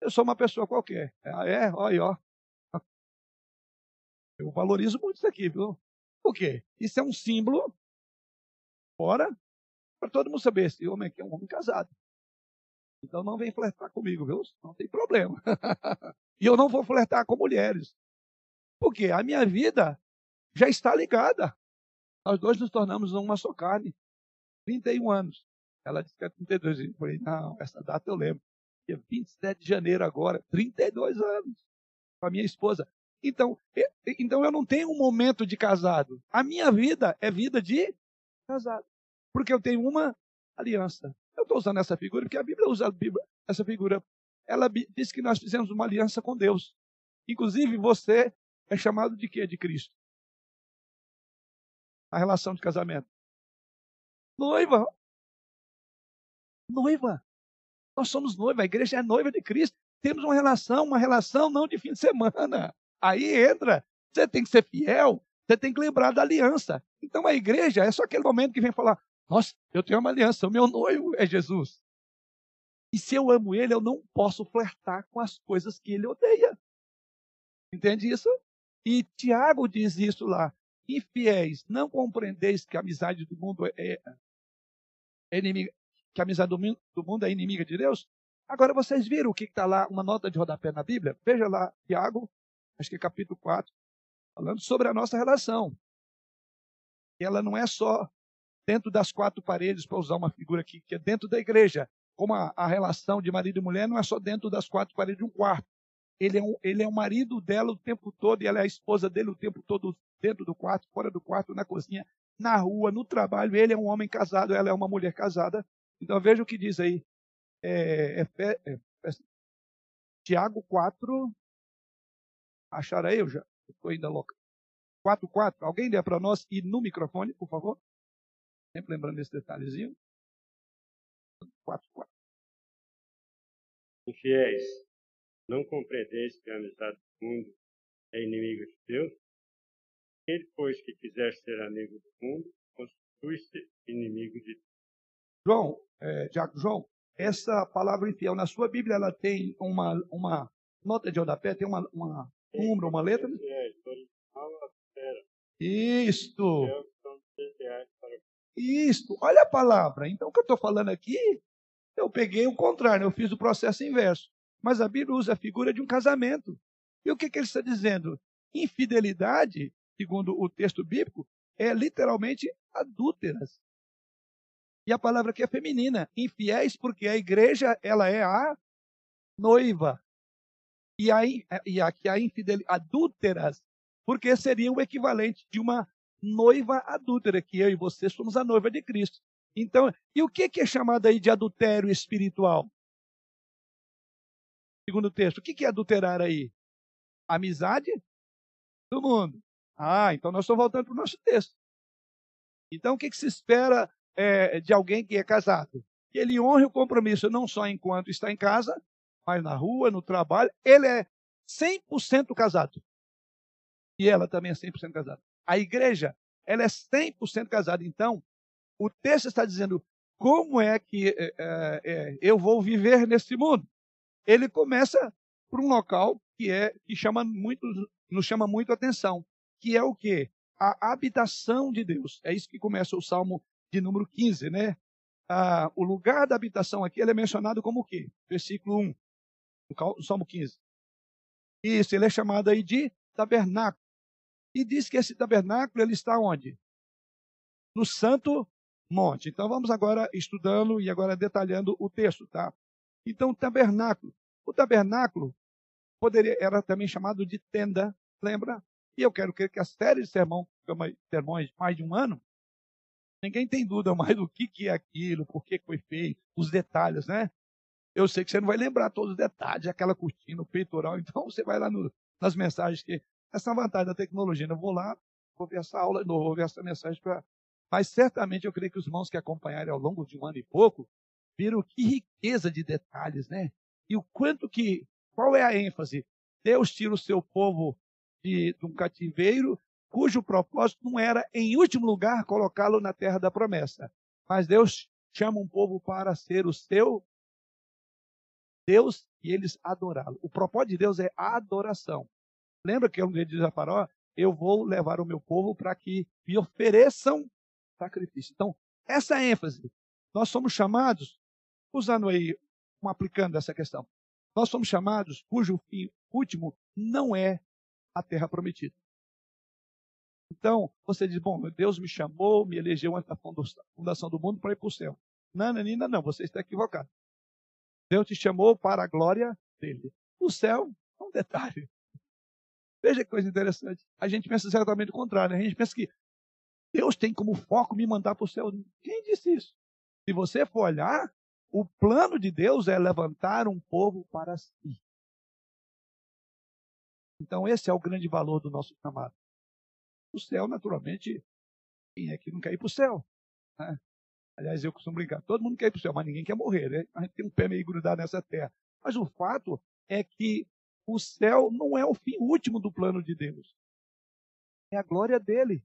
eu sou uma pessoa qualquer. Ah, é, olha, ó. Eu valorizo muito isso aqui, viu? Por quê? Isso é um símbolo, fora, para todo mundo saber, esse homem aqui é um homem casado. Então não vem flertar comigo, viu? Não tem problema. e eu não vou flertar com mulheres. Porque a minha vida já está ligada. Nós dois nos tornamos uma só carne. 31 anos. Ela disse que é 32. Eu falei, não, essa data eu lembro. Dia 27 de janeiro agora, 32 anos. Com a minha esposa. Então, eu, então eu não tenho um momento de casado. A minha vida é vida de casado. Porque eu tenho uma aliança. Eu estou usando essa figura porque a Bíblia usa a Bíblia, essa figura. Ela diz que nós fizemos uma aliança com Deus. Inclusive, você é chamado de quê? De Cristo. A relação de casamento. Noiva. Noiva. Nós somos noiva, a igreja é noiva de Cristo. Temos uma relação, uma relação não de fim de semana. Aí entra. Você tem que ser fiel, você tem que lembrar da aliança. Então a igreja é só aquele momento que vem falar: nossa, eu tenho uma aliança, o meu noivo é Jesus. E se eu amo ele, eu não posso flertar com as coisas que ele odeia. Entende isso? E Tiago diz isso lá. Infiéis, não compreendeis que a amizade do mundo é, é inimiga, que a amizade do, do mundo é inimiga de Deus? Agora vocês viram o que está lá, uma nota de rodapé na Bíblia? Veja lá, Tiago, acho que é capítulo 4, falando sobre a nossa relação. Ela não é só dentro das quatro paredes, para usar uma figura aqui, que é dentro da igreja. Como a, a, relação de marido e mulher não é só dentro das quatro paredes de um quarto. Ele é, um, ele é o marido dela o tempo todo e ela é a esposa dele o tempo todo dentro do quarto, fora do quarto, na cozinha, na rua, no trabalho. Ele é um homem casado, ela é uma mulher casada. Então veja o que diz aí. É, é, é, é Tiago 4. Acharam aí? Eu já estou ainda louca. 4, 4. Alguém dê para nós e no microfone, por favor? Sempre lembrando desse detalhezinho. 4, 4. Infiéis, não compreendeis que a amizade do mundo é inimigo de Deus? Ele, pois, que quiser ser amigo do mundo, constitui-se inimigo de Deus. João, é, João, essa palavra infiel na sua Bíblia ela tem uma, uma nota de rodapé, tem uma, uma um número, uma letra? Isto. Isto. Olha a palavra. Então, o que eu estou falando aqui, eu peguei o contrário, eu fiz o processo inverso. Mas a Bíblia usa a figura de um casamento. E o que, que ele está dizendo? Infidelidade, segundo o texto bíblico, é literalmente adúlteras. E a palavra aqui é feminina, infiéis, porque a igreja ela é a noiva. E, a, e aqui a infidelidade, adúlteras, porque seria o equivalente de uma noiva adúltera, que eu e você somos a noiva de Cristo. Então, e o que é chamado aí de adultério espiritual? Segundo texto, o que é adulterar aí? Amizade do mundo. Ah, então nós estamos voltando para o nosso texto. Então, o que, que se espera é, de alguém que é casado? Que ele honre o compromisso não só enquanto está em casa, mas na rua, no trabalho. Ele é 100% casado. E ela também é 100% casada. A igreja, ela é 100% casada. Então, o texto está dizendo como é que é, é, eu vou viver nesse mundo. Ele começa por um local que é que chama muito, nos chama muito atenção, que é o que? A habitação de Deus. É isso que começa o Salmo de número 15, né? Ah, o lugar da habitação aqui ele é mencionado como o quê? Versículo 1, do Salmo 15. Isso, ele é chamado aí de tabernáculo. E diz que esse tabernáculo ele está onde? No Santo Monte. Então vamos agora estudando e agora detalhando o texto, tá? Então, tabernáculo. O tabernáculo poderia era também chamado de tenda, lembra? E eu quero crer que a série de sermão, sermões de mais de um ano, ninguém tem dúvida mais do que, que é aquilo, por que foi feito, os detalhes, né? Eu sei que você não vai lembrar todos os detalhes, aquela cortina, o peitoral, então você vai lá no, nas mensagens que essa é vantagem da tecnologia. Eu vou lá, vou ver essa aula de novo, vou ver essa mensagem para. Mas certamente eu creio que os irmãos que acompanharem ao longo de um ano e pouco viram que riqueza de detalhes, né? E o quanto que. Qual é a ênfase? Deus tira o seu povo de, de um cativeiro, cujo propósito não era, em último lugar, colocá-lo na terra da promessa. Mas Deus chama um povo para ser o seu Deus e eles adorá-lo. O propósito de Deus é a adoração. Lembra que ele diz a Faraó? Eu vou levar o meu povo para que me ofereçam sacrifício. Então, essa ênfase. Nós somos chamados, usando aí, aplicando essa questão, nós somos chamados cujo fim último não é a terra prometida. Então, você diz, bom, Deus me chamou, me elegeu antes da fundação do mundo para ir para o céu. Não, não, você está equivocado. Deus te chamou para a glória dele. O céu é um detalhe. Veja que coisa interessante. A gente pensa exatamente o contrário. Né? A gente pensa que Deus tem como foco me mandar para o céu. Quem disse isso? Se você for olhar, o plano de Deus é levantar um povo para si. Então, esse é o grande valor do nosso chamado. O céu, naturalmente, quem é que não quer ir para o céu? Né? Aliás, eu costumo brincar, todo mundo quer ir para o céu, mas ninguém quer morrer. Né? A gente tem um pé meio grudado nessa terra. Mas o fato é que o céu não é o fim último do plano de Deus. É a glória dele.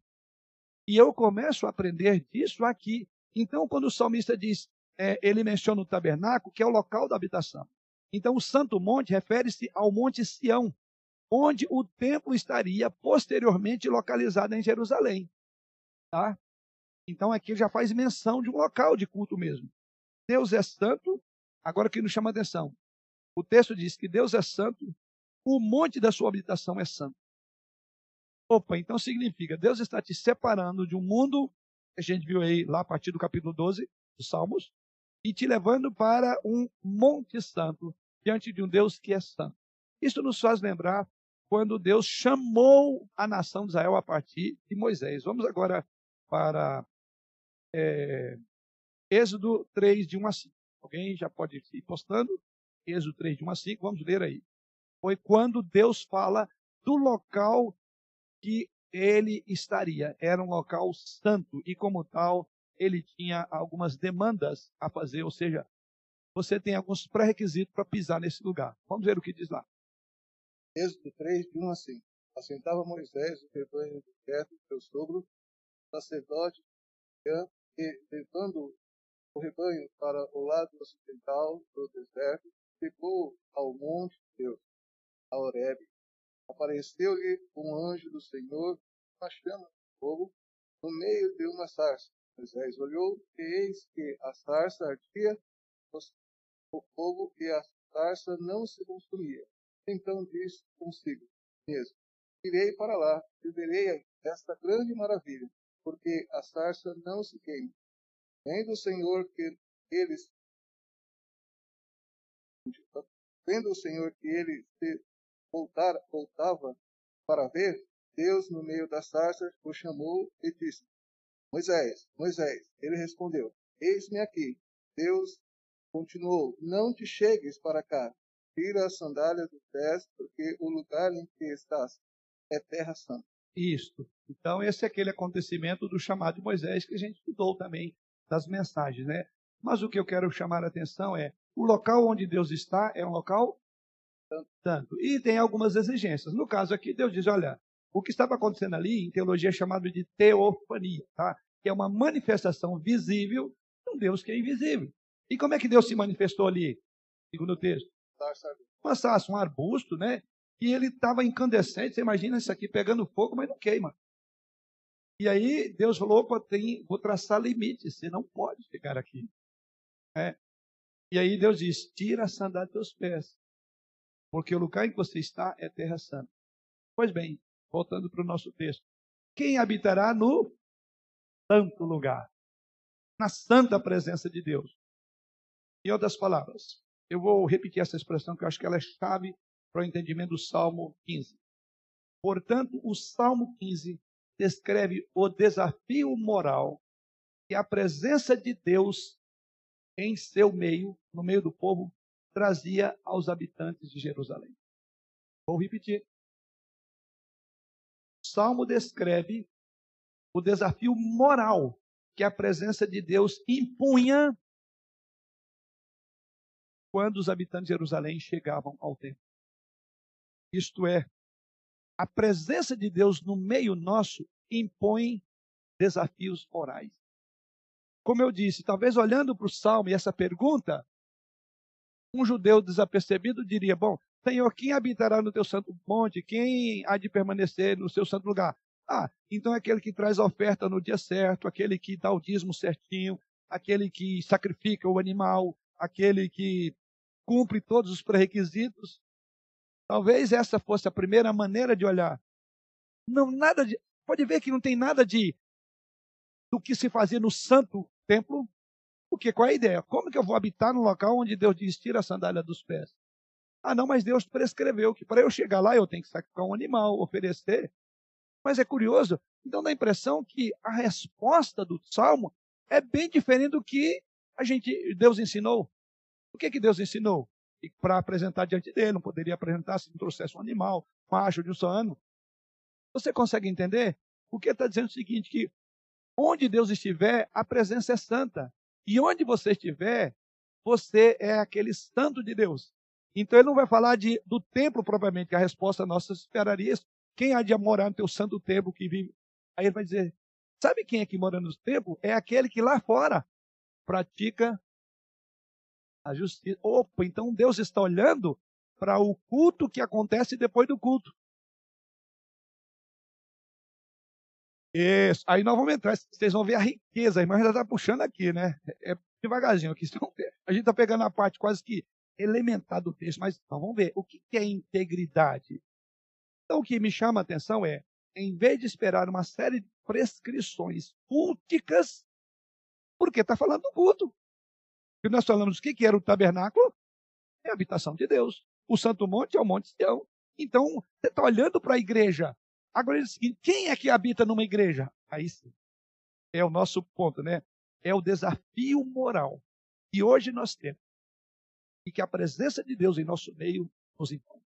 E eu começo a aprender disso aqui. Então, quando o salmista diz, é, ele menciona o tabernáculo, que é o local da habitação. Então, o Santo Monte refere-se ao Monte Sião, onde o templo estaria posteriormente localizado em Jerusalém. Tá? Então, aqui já faz menção de um local de culto mesmo. Deus é santo, agora que nos chama atenção. O texto diz que Deus é santo o monte da sua habitação é santo. Opa, então significa, Deus está te separando de um mundo a gente viu aí lá a partir do capítulo 12 dos Salmos, e te levando para um monte santo, diante de um Deus que é santo. Isso nos faz lembrar quando Deus chamou a nação de Israel a partir de Moisés. Vamos agora para é, Êxodo 3, de 1 a 5. Alguém já pode ir postando? Êxodo 3, de 1 a 5, vamos ler aí. Foi quando Deus fala do local que ele estaria. Era um local santo e, como tal, ele tinha algumas demandas a fazer, ou seja, você tem alguns pré-requisitos para pisar nesse lugar. Vamos ver o que diz lá. Êxodo 3, de 1 a 5. Assentava Moisés o rebanho de Beto, seu sogro, sacerdote, e, levando o rebanho para o lado ocidental do deserto, chegou ao monte de Deus, a Horebe. Apareceu-lhe um anjo do Senhor, uma chama de fogo, no meio de uma sarça. Moisés olhou e eis que a sarça ardia o fogo e a sarça não se consumia. Então disse consigo mesmo, irei para lá e verei esta grande maravilha, porque a sarça não se queima. Vendo o Senhor que eles vendo o Senhor que ele se voltar, voltava para ver, Deus no meio da sarça o chamou e disse: Moisés, Moisés. Ele respondeu: Eis-me aqui. Deus continuou: Não te chegues para cá. Tira as sandálias dos pés, porque o lugar em que estás é terra santa. Isto. Então, esse é aquele acontecimento do chamado de Moisés que a gente estudou também das mensagens, né? Mas o que eu quero chamar a atenção é o local onde Deus está é um local tanto. E tem algumas exigências. No caso aqui, Deus diz: olha, o que estava acontecendo ali, em teologia, é chamado de teofania, tá? que é uma manifestação visível de um Deus que é invisível. E como é que Deus se manifestou ali, segundo o texto? Uma sarça, um arbusto, né? E ele estava incandescente. Você imagina isso aqui pegando fogo, mas não queima. E aí Deus falou: tem, vou traçar limites, você não pode chegar aqui. É. E aí Deus diz: tira a sandália dos teus pés, porque o lugar em que você está é terra santa. Pois bem, voltando para o nosso texto. Quem habitará no santo lugar? Na santa presença de Deus. Em outras palavras, eu vou repetir essa expressão que eu acho que ela é chave para o entendimento do Salmo 15. Portanto, o Salmo 15 descreve o desafio moral que a presença de Deus em seu meio, no meio do povo, trazia aos habitantes de Jerusalém. Vou repetir. O Salmo descreve o desafio moral que a presença de Deus impunha quando os habitantes de Jerusalém chegavam ao templo. Isto é, a presença de Deus no meio nosso impõe desafios morais. Como eu disse, talvez olhando para o salmo e essa pergunta, um judeu desapercebido diria: Bom, Senhor, quem habitará no teu santo monte? Quem há de permanecer no seu santo lugar? Ah, então é aquele que traz a oferta no dia certo, aquele que dá o dízimo certinho, aquele que sacrifica o animal, aquele que cumpre todos os pré-requisitos. Talvez essa fosse a primeira maneira de olhar. Não nada de, pode ver que não tem nada de do que se fazia no santo templo. Porque qual é a ideia? Como que eu vou habitar num local onde Deus diz tira a sandália dos pés? Ah, não, mas Deus prescreveu que para eu chegar lá eu tenho que sacrificar um animal, oferecer. Mas é curioso, então dá a impressão que a resposta do salmo é bem diferente do que a gente Deus ensinou. O que que Deus ensinou? E para apresentar diante dele, não poderia apresentar se não trouxesse um animal, macho de um só ano. Você consegue entender? Porque está dizendo o seguinte, que onde Deus estiver, a presença é santa. E onde você estiver, você é aquele santo de Deus. Então ele não vai falar de, do templo propriamente, que a resposta nossa esperaria isso. Quem há de morar no teu santo templo que vive? Aí ele vai dizer: sabe quem é que mora no templo? É aquele que lá fora pratica a justiça. Opa, então Deus está olhando para o culto que acontece depois do culto. Isso. Aí nós vamos entrar, vocês vão ver a riqueza, a irmã já está puxando aqui, né? É, devagarzinho aqui. A gente está pegando a parte quase que elementar do texto, mas então, vamos ver o que é integridade. Então, o que me chama a atenção é, em vez de esperar uma série prescrições culticas, porque está falando do culto. E nós falamos o que, que era o tabernáculo? É a habitação de Deus. O Santo Monte é o Monte Sião. Então, você está olhando para a igreja. Agora é seguinte: quem é que habita numa igreja? Aí sim. É o nosso ponto, né? É o desafio moral que hoje nós temos. E que a presença de Deus em nosso meio nos impõe.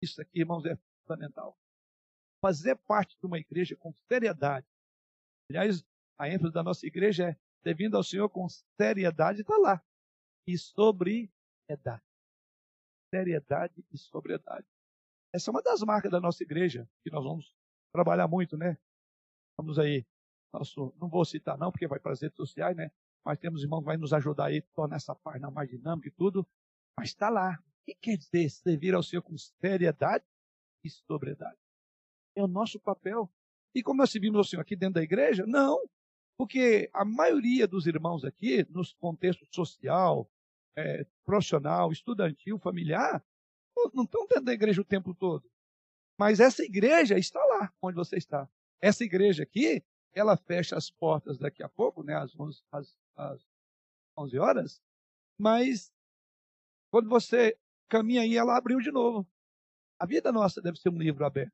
Isso aqui, irmãos, é fundamental. Fazer parte de uma igreja com seriedade. Aliás, a ênfase da nossa igreja é ter vindo ao Senhor com seriedade, está lá. E sobriedade. Seriedade e sobriedade. Essa é uma das marcas da nossa igreja, que nós vamos trabalhar muito, né? Vamos aí, nosso, não vou citar não, porque vai para as redes sociais, né? Mas temos irmãos que vai nos ajudar aí, tornar essa página mais dinâmica e tudo. Mas está lá. O que quer dizer servir ao Senhor com seriedade e sobriedade? É o nosso papel. E como nós servimos ao Senhor aqui dentro da igreja? Não. Porque a maioria dos irmãos aqui, nos contextos social, é, profissional, estudantil, familiar, não estão dentro da igreja o tempo todo. Mas essa igreja está lá onde você está. Essa igreja aqui, ela fecha as portas daqui a pouco, né, às 11, às, às 11 horas, mas quando você caminha aí, ela abriu de novo. A vida nossa deve ser um livro aberto.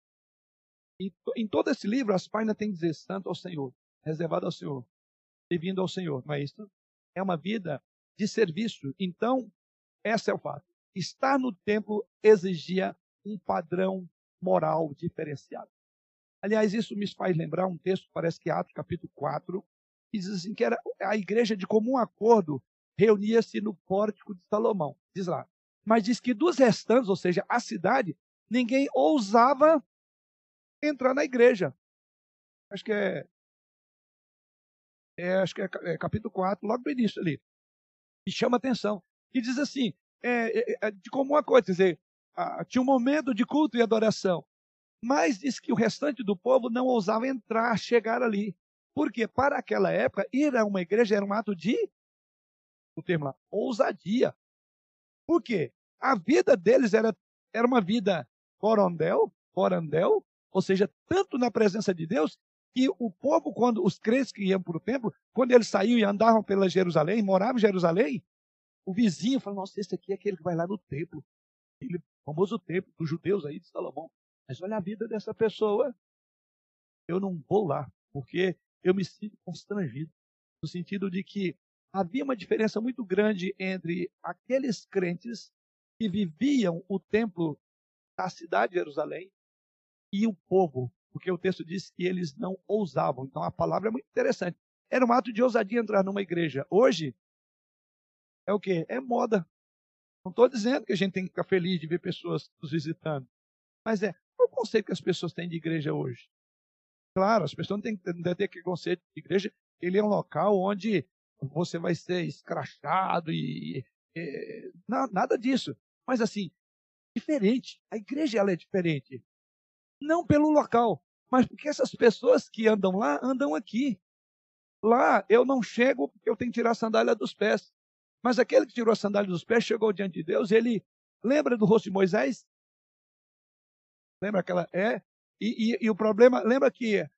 E em todo esse livro, as páginas têm que dizer santo ao Senhor, reservado ao Senhor, servindo ao Senhor. Não é isso? É uma vida de serviço. Então, esse é o fato estar no templo exigia um padrão moral diferenciado. Aliás, isso me faz lembrar um texto, parece que é Atos capítulo 4, que diz assim que era a igreja de comum acordo reunia-se no pórtico de Salomão. Diz lá. Mas diz que dos restantes, ou seja, a cidade, ninguém ousava entrar na igreja. Acho que é, é acho que é, é capítulo 4, logo no início ali. E chama atenção. E diz assim: é, é, é, de comum acordo, quer dizer, tinha um momento de culto e adoração. Mas diz que o restante do povo não ousava entrar, chegar ali. Porque para aquela época, ir a uma igreja era um ato de, o termo lá, ousadia. Por quê? A vida deles era, era uma vida corondel, corandel, ou seja, tanto na presença de Deus, que o povo, quando os crentes que iam para o templo, quando eles saíam e andavam pela Jerusalém, moravam em Jerusalém, o vizinho fala, nossa, esse aqui é aquele que vai lá no templo. Ele, famoso templo dos judeus aí de Salomão. Mas olha a vida dessa pessoa. Eu não vou lá, porque eu me sinto constrangido. No sentido de que havia uma diferença muito grande entre aqueles crentes que viviam o templo da cidade de Jerusalém e o povo, porque o texto diz que eles não ousavam. Então a palavra é muito interessante. Era um ato de ousadia entrar numa igreja. Hoje, é o quê? É moda. Não estou dizendo que a gente tem que ficar feliz de ver pessoas nos visitando. Mas é, qual o conceito que as pessoas têm de igreja hoje? Claro, as pessoas não têm que ter aquele conceito de igreja. Ele é um local onde você vai ser escrachado e, e não, nada disso. Mas assim, diferente. A igreja ela é diferente. Não pelo local, mas porque essas pessoas que andam lá andam aqui. Lá eu não chego porque eu tenho que tirar a sandália dos pés. Mas aquele que tirou a sandália dos pés chegou diante de Deus, ele lembra do rosto de Moisés? Lembra aquela. É. E, e, e o problema, lembra que,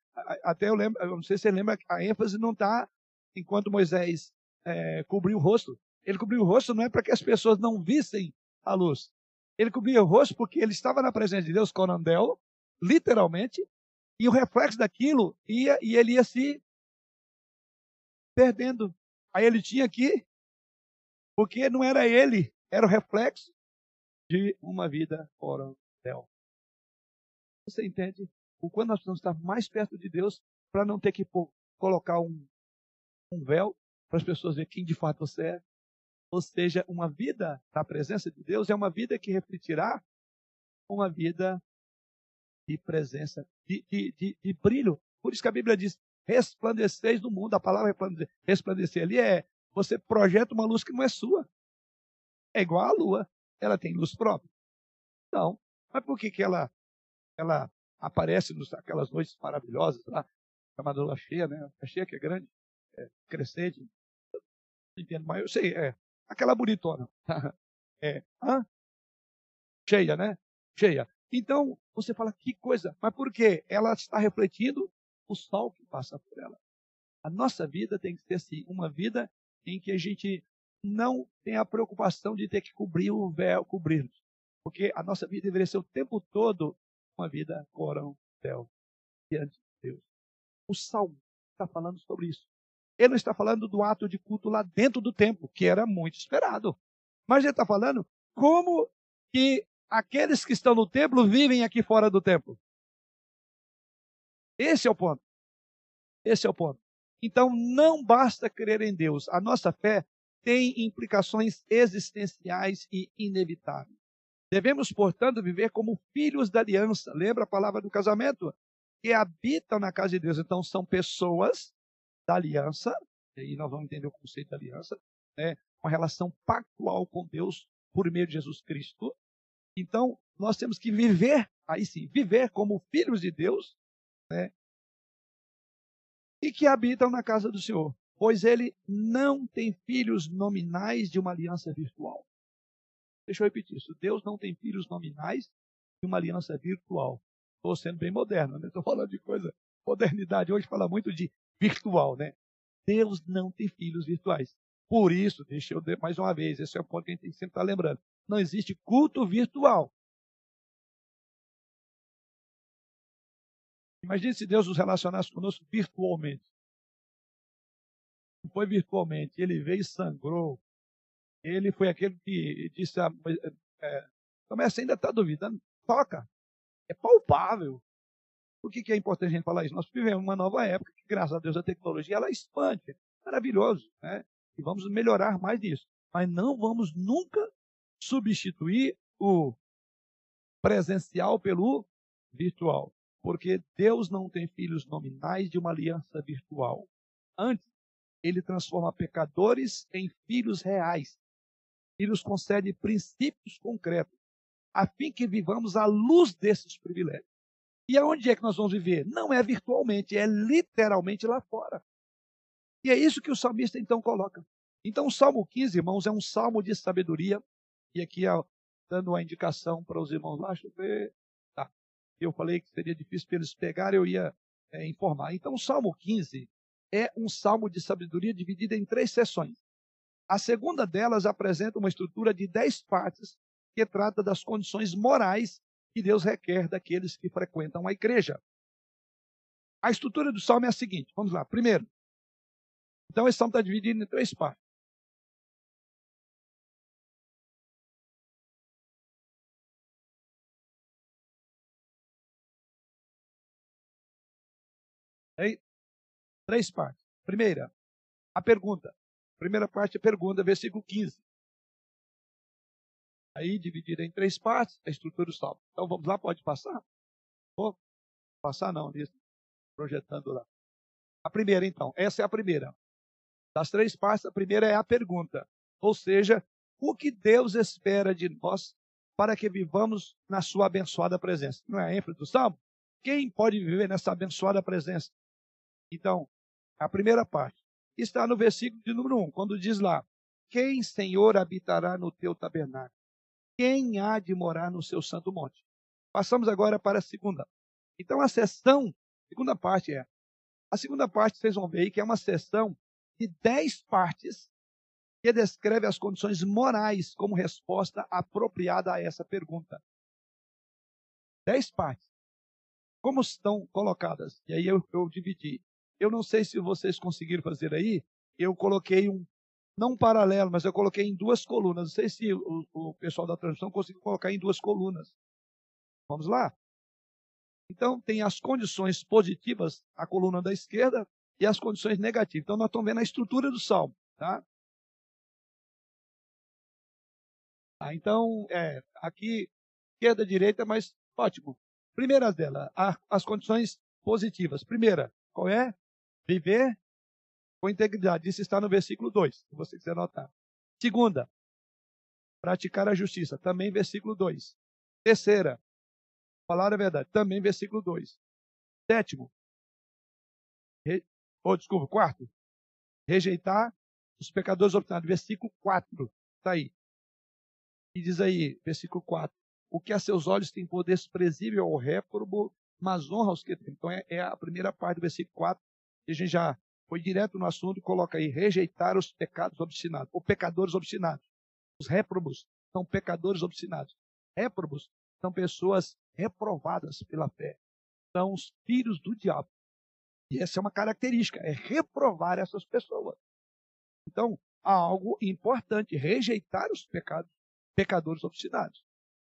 até eu lembro, eu não sei se você lembra, a ênfase não está enquanto Moisés é, cobriu o rosto. Ele cobriu o rosto não é para que as pessoas não vissem a luz. Ele cobria o rosto porque ele estava na presença de Deus, Corandel, literalmente, e o reflexo daquilo ia e ele ia se perdendo. Aí ele tinha que porque não era ele, era o reflexo de uma vida coronel. Você entende? O quanto nós precisamos estar mais perto de Deus para não ter que colocar um, um véu para as pessoas verem quem de fato você é. Ou seja, uma vida na presença de Deus é uma vida que refletirá uma vida de presença, de, de, de, de brilho. Por isso que a Bíblia diz: resplandeceis no mundo. A palavra resplandecer ali é você projeta uma luz que não é sua. É igual à lua. Ela tem luz própria. Não. Mas por que, que ela, ela aparece nos aquelas noites maravilhosas lá, chamada lua cheia, né? A cheia que é grande, é, crescente. Não entendo, mas eu sei, é. Aquela bonitona. é. Hã? Cheia, né? Cheia. Então, você fala, que coisa. Mas por quê? Ela está refletindo o sol que passa por ela. A nossa vida tem que ser assim, uma vida em que a gente não tem a preocupação de ter que cobrir o véu, cobrir. Porque a nossa vida deveria ser o tempo todo uma vida corão, céu, diante de Deus. O Salmo está falando sobre isso. Ele não está falando do ato de culto lá dentro do templo, que era muito esperado. Mas ele está falando como que aqueles que estão no templo vivem aqui fora do templo. Esse é o ponto. Esse é o ponto. Então, não basta crer em Deus. A nossa fé tem implicações existenciais e inevitáveis. Devemos, portanto, viver como filhos da aliança. Lembra a palavra do casamento? Que habitam na casa de Deus. Então, são pessoas da aliança, e aí nós vamos entender o conceito da aliança, né? uma relação pactual com Deus por meio de Jesus Cristo. Então, nós temos que viver, aí sim, viver como filhos de Deus, né? e que habitam na casa do Senhor, pois ele não tem filhos nominais de uma aliança virtual. Deixa eu repetir isso. Deus não tem filhos nominais de uma aliança virtual. Estou sendo bem moderno, né? Estou falando de coisa. Modernidade hoje fala muito de virtual, né? Deus não tem filhos virtuais. Por isso, deixa eu mais uma vez, esse é o ponto que a gente sempre estar lembrando. Não existe culto virtual. Imagine se Deus nos relacionasse conosco virtualmente. Não foi virtualmente, ele veio e sangrou. Ele foi aquele que disse a é, Tomé, ainda está duvidando? Toca. É palpável. Por que, que é importante a gente falar isso? Nós vivemos uma nova época que, graças a Deus, a tecnologia ela expande. Maravilhoso. Né? E vamos melhorar mais disso. Mas não vamos nunca substituir o presencial pelo virtual. Porque Deus não tem filhos nominais de uma aliança virtual. Antes, ele transforma pecadores em filhos reais. E nos concede princípios concretos, a fim que vivamos à luz desses privilégios. E aonde é que nós vamos viver? Não é virtualmente, é literalmente lá fora. E é isso que o salmista então coloca. Então, o Salmo 15, irmãos, é um salmo de sabedoria. E aqui, ó, dando uma indicação para os irmãos lá, deixa eu ver eu falei que seria difícil para eles pegarem, eu ia é, informar. Então, o Salmo 15 é um salmo de sabedoria dividido em três sessões. A segunda delas apresenta uma estrutura de dez partes que trata das condições morais que Deus requer daqueles que frequentam a igreja. A estrutura do salmo é a seguinte: vamos lá. Primeiro, então esse salmo está dividido em três partes. Aí, três partes. Primeira, a pergunta. Primeira parte, a pergunta, versículo 15. Aí, dividida em três partes, a estrutura do salmo. Então, vamos lá, pode passar? Vou passar não, nisso. Projetando lá. A primeira, então. Essa é a primeira. Das três partes, a primeira é a pergunta. Ou seja, o que Deus espera de nós para que vivamos na sua abençoada presença. Não é a ênfase do salmo? Quem pode viver nessa abençoada presença? Então, a primeira parte está no versículo de número 1, quando diz lá: Quem, Senhor, habitará no teu tabernáculo? Quem há de morar no seu santo monte? Passamos agora para a segunda. Então, a sessão, segunda parte é. A segunda parte, vocês vão ver aí, que é uma sessão de dez partes que descreve as condições morais como resposta apropriada a essa pergunta. Dez partes. Como estão colocadas? E aí eu, eu dividi. Eu não sei se vocês conseguiram fazer aí. Eu coloquei um, não um paralelo, mas eu coloquei em duas colunas. Não sei se o, o pessoal da transmissão conseguiu colocar em duas colunas. Vamos lá? Então, tem as condições positivas, a coluna da esquerda, e as condições negativas. Então, nós estamos vendo a estrutura do salmo. Tá? tá então, é, aqui, esquerda, direita, mas ótimo. Primeira dela, a, as condições positivas. Primeira, qual é? Viver com integridade. Isso está no versículo 2, se você quiser anotar. Segunda, praticar a justiça. Também versículo 2. Terceira, falar a verdade. Também versículo 2. Sétimo, re... oh, desculpa, quarto, rejeitar os pecadores obstinados. Versículo 4, está aí. E diz aí, versículo 4, o que a seus olhos tem por desprezível ou réprobo, mas honra os que temem. Então é, é, a primeira parte do versículo 4, que a gente já foi direto no assunto e coloca aí, rejeitar os pecados obstinados, ou pecadores obstinados. Os réprobos são pecadores obstinados. Réprobos são pessoas reprovadas pela fé. São os filhos do diabo. E essa é uma característica, é reprovar essas pessoas. Então, há algo importante, rejeitar os pecados, pecadores obstinados.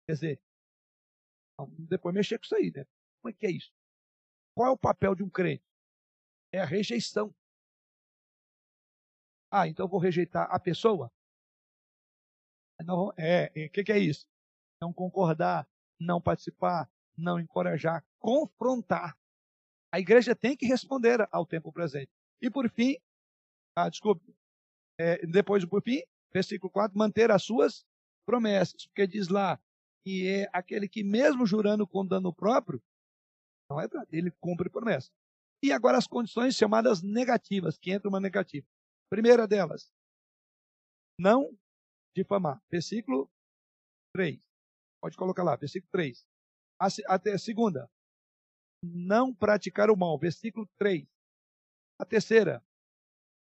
Quer dizer, depois mexer com isso aí, né? Como é que é isso? Qual é o papel de um crente? É a rejeição. Ah, então vou rejeitar a pessoa? Não, é, o é, que, que é isso? Não concordar, não participar, não encorajar, confrontar. A igreja tem que responder ao tempo presente. E por fim, ah, desculpe, é, depois por fim, versículo 4, manter as suas promessas, porque diz lá que é aquele que mesmo jurando com dano próprio, não é verdade, ele cumpre promessa. E agora as condições chamadas negativas, que entra uma negativa. Primeira delas, não difamar. Versículo 3. Pode colocar lá, versículo 3. A, a, a segunda, não praticar o mal. Versículo 3. A terceira,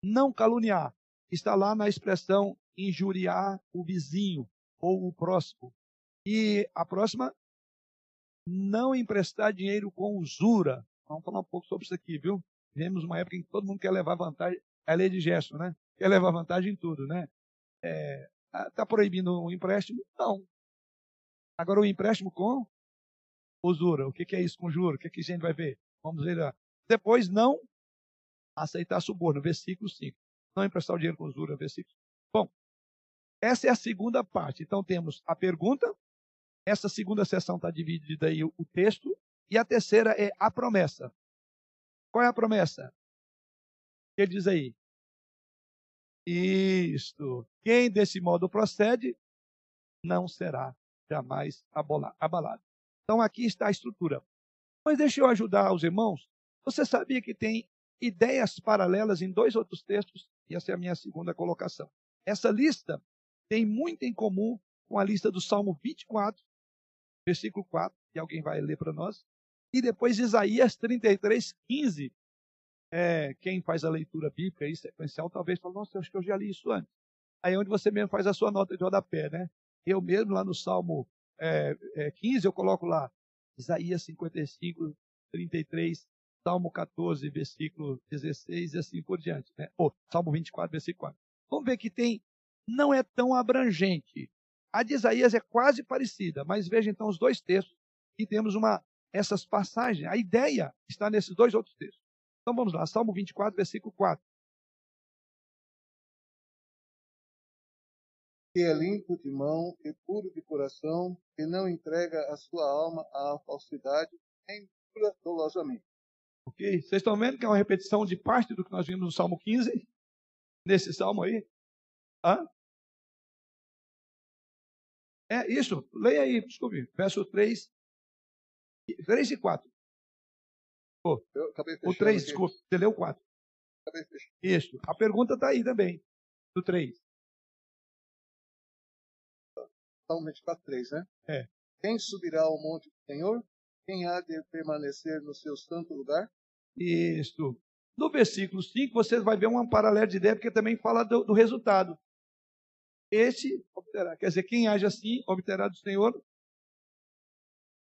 não caluniar. Está lá na expressão injuriar o vizinho ou o próximo. E a próxima, não emprestar dinheiro com usura. Vamos falar um pouco sobre isso aqui, viu? Vemos uma época em que todo mundo quer levar vantagem. É a lei de gesto, né? Quer levar vantagem em tudo, né? Está é, tá proibindo o empréstimo? Não. Agora o empréstimo com usura. O que, que é isso com juros? O que, que a gente vai ver? Vamos ver lá. Depois, não aceitar suborno, versículo 5. Não emprestar o dinheiro com usura, versículo. Bom, essa é a segunda parte. Então temos a pergunta, essa segunda sessão está dividida aí o texto, e a terceira é a promessa. Qual é a promessa? Ele diz aí. Isto. Quem desse modo procede, não será jamais abalado. Então aqui está a estrutura. Mas deixa eu ajudar os irmãos. Você sabia que tem ideias paralelas em dois outros textos? E essa é a minha segunda colocação. Essa lista tem muito em comum com a lista do Salmo 24, versículo 4, que alguém vai ler para nós. E depois Isaías 33, 15. É, quem faz a leitura bíblica aí, sequencial, talvez fale, nossa, eu acho que eu já li isso antes. Aí é onde você mesmo faz a sua nota de rodapé, né? Eu mesmo, lá no Salmo é, é, 15, eu coloco lá Isaías 55, 33, Salmo 14, versículo 16 e assim por diante. Né? Ou Salmo 24, versículo 4. Vamos ver que tem, não é tão abrangente. A de Isaías é quase parecida, mas veja então os dois textos e temos uma essas passagens. A ideia está nesses dois outros textos. Então vamos lá, Salmo 24, versículo 4. Que é limpo de mão e puro de coração, que não entrega a sua alma à falsidade, nem pura dolosamente. Ok? Vocês estão vendo que é uma repetição de parte do que nós vimos no Salmo 15? Nesse salmo aí? Hã? É isso. Leia aí, desculpe. Verso 3. 3 e 4. Oh, o 3, desculpe. Você leu o 4. Isso. A pergunta está aí também. Do 3. Salmo 24, 3, né? É. Quem subirá ao monte do Senhor? Quem há de permanecer no seu santo lugar? Isso. No versículo 5, você vai ver um paralelo de ideia, porque também fala do, do resultado. Esse obterá. Quer dizer, quem age assim, obterá do Senhor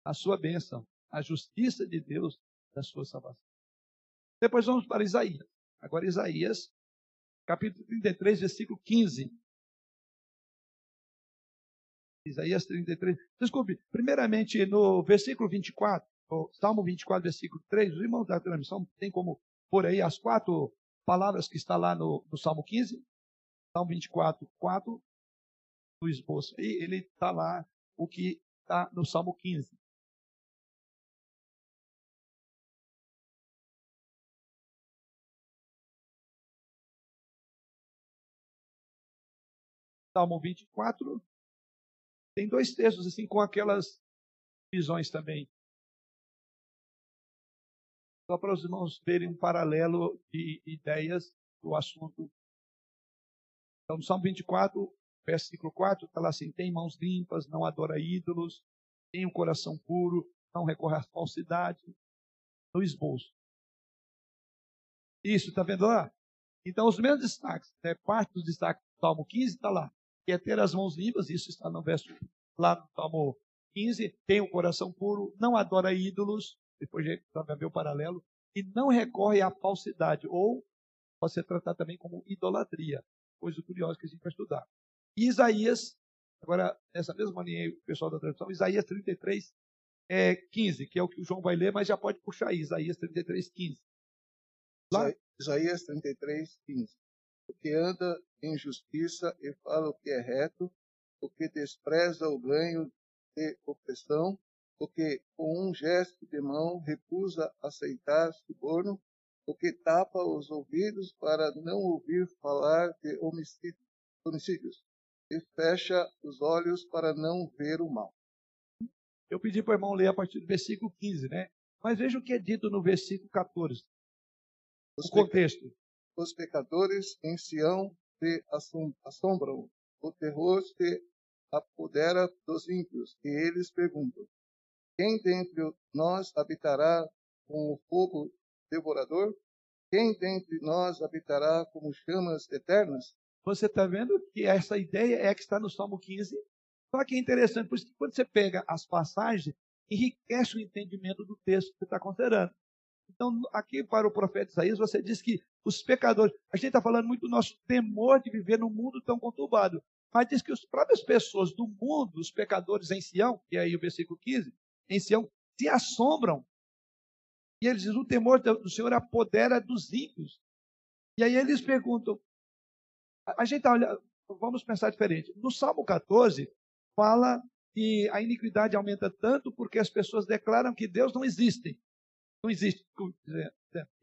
a sua bênção, a justiça de Deus da sua salvação. Depois vamos para Isaías. Agora, Isaías, capítulo 33, versículo 15. Isaías 33. Desculpe, primeiramente no versículo 24, Salmo 24, versículo 3, os irmãos da transmissão tem como por aí as quatro palavras que está lá no, no Salmo 15, Salmo 24, 4, no esboço. E ele está lá o que está no Salmo 15. Salmo 24, tem dois textos assim com aquelas visões também. Só para os irmãos verem um paralelo de ideias do assunto. Então, no Salmo 24, versículo 4, está lá assim: tem mãos limpas, não adora ídolos, tem um coração puro, não recorre à falsidade, no esboço. Isso, está vendo lá? Então, os mesmos destaques, né, parte dos destaques do Salmo 15 está lá, que é ter as mãos limpas, isso está no verso lá no Salmo 15, tem o coração puro, não adora ídolos, depois já ver o paralelo, e não recorre à falsidade, ou pode ser tratado também como idolatria, coisa curiosa que a gente vai estudar. E Isaías, agora, nessa mesma linha o pessoal da tradução, Isaías 33, é, 15, que é o que o João vai ler, mas já pode puxar aí, Isaías 33, 15. Lá? Isaías 33, 15. O que anda em justiça e fala o que é reto, o que despreza o ganho de opressão, o que com um gesto de mão recusa aceitar suborno, o que tapa os ouvidos para não ouvir falar de homicídios, e fecha os olhos para não ver o mal. Eu pedi para o irmão ler a partir do versículo 15, né? Mas veja o que é dito no versículo 14. Os o contexto. Os pecadores em Sião se assombram, o terror se apodera dos ímpios, e eles perguntam: Quem dentre nós habitará com o fogo devorador? Quem dentre nós habitará como chamas eternas? Você está vendo que essa ideia é que está no Salmo 15. Só que é interessante, por isso que quando você pega as passagens, enriquece o entendimento do texto que você está considerando. Então, aqui para o profeta Isaías, você diz que os pecadores, a gente está falando muito do nosso temor de viver num mundo tão conturbado, mas diz que as próprias pessoas do mundo, os pecadores em Sião, e aí o versículo 15, em Sião, se assombram. E eles dizem, o temor do Senhor apodera dos ímpios. E aí eles perguntam, a gente está vamos pensar diferente. No Salmo 14, fala que a iniquidade aumenta tanto porque as pessoas declaram que Deus não existe. Não existe.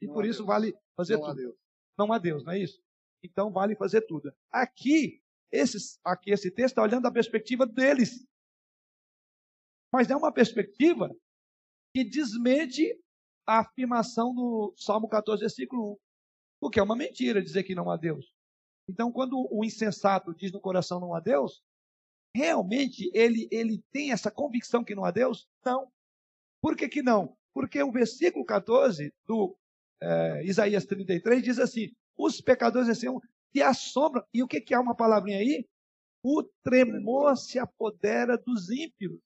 E por isso vale fazer não tudo. Há Deus. Não há Deus, não é isso? Então vale fazer tudo. Aqui, esses, aqui esse texto está olhando da perspectiva deles. Mas é uma perspectiva que desmente a afirmação no Salmo 14, versículo 1. Porque é uma mentira dizer que não há Deus. Então, quando o insensato diz no coração não há Deus, realmente ele, ele tem essa convicção que não há Deus? Não. Por que, que não? Porque o versículo 14 do é, Isaías 33 diz assim: os pecadores assim, se assombram. E o que, que há uma palavrinha aí? O tremor se apodera dos ímpios.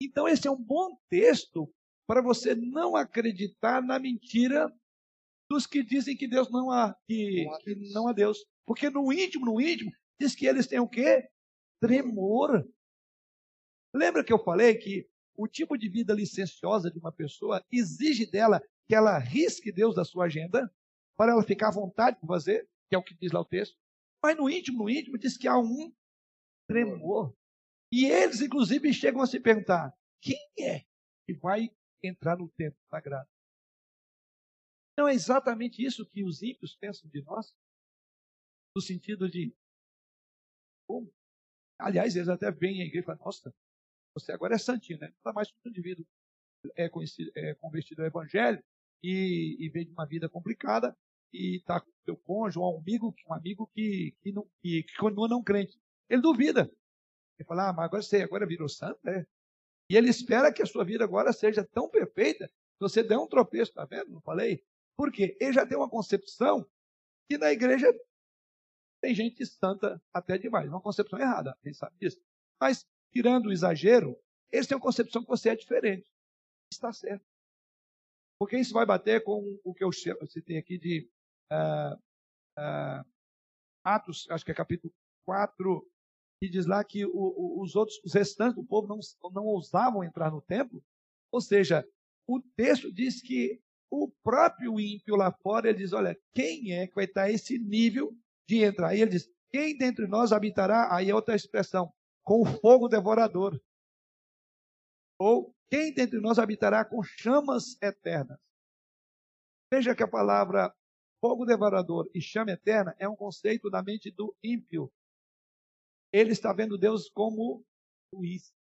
Então, esse é um bom texto para você não acreditar na mentira dos que dizem que Deus não há, que, não há Deus. Que não há Deus. Porque no íntimo, no íntimo, diz que eles têm o quê? Tremor. Lembra que eu falei que o tipo de vida licenciosa de uma pessoa exige dela que ela risque Deus da sua agenda para ela ficar à vontade de fazer, que é o que diz lá o texto. Mas no íntimo, no íntimo, diz que há um tremor. E eles, inclusive, chegam a se perguntar: quem é que vai entrar no templo sagrado? Não é exatamente isso que os ímpios pensam de nós? No sentido de. Como? Aliás, eles até vêm à igreja e falam: nossa, você agora é santinho, né? Não está mais um indivíduo é, conhecido, é convertido ao evangelho e, e vem de uma vida complicada e está com seu cônjuge um amigo, um amigo que, que, não, que, que continua não crente. Ele duvida. Ele fala, ah, mas agora você agora virou santo, né? E ele espera que a sua vida agora seja tão perfeita que você der um tropeço, tá vendo? Não falei? Por quê? Ele já tem uma concepção que na igreja tem gente santa até demais. Uma concepção errada, gente sabe disso. Mas tirando o exagero, eles têm uma concepção que você é diferente. Está certo. Porque isso vai bater com o que eu citei aqui de uh, uh, Atos, acho que é capítulo 4, que diz lá que o, o, os outros, os restantes do povo não, não ousavam entrar no templo. Ou seja, o texto diz que o próprio ímpio lá fora, ele diz, olha, quem é que vai estar esse nível de entrar? Aí ele diz, quem dentre nós habitará? Aí é outra expressão, com fogo devorador. Ou quem dentre nós habitará com chamas eternas? Veja que a palavra fogo devorador e chama eterna é um conceito da mente do ímpio. Ele está vendo Deus como juiz.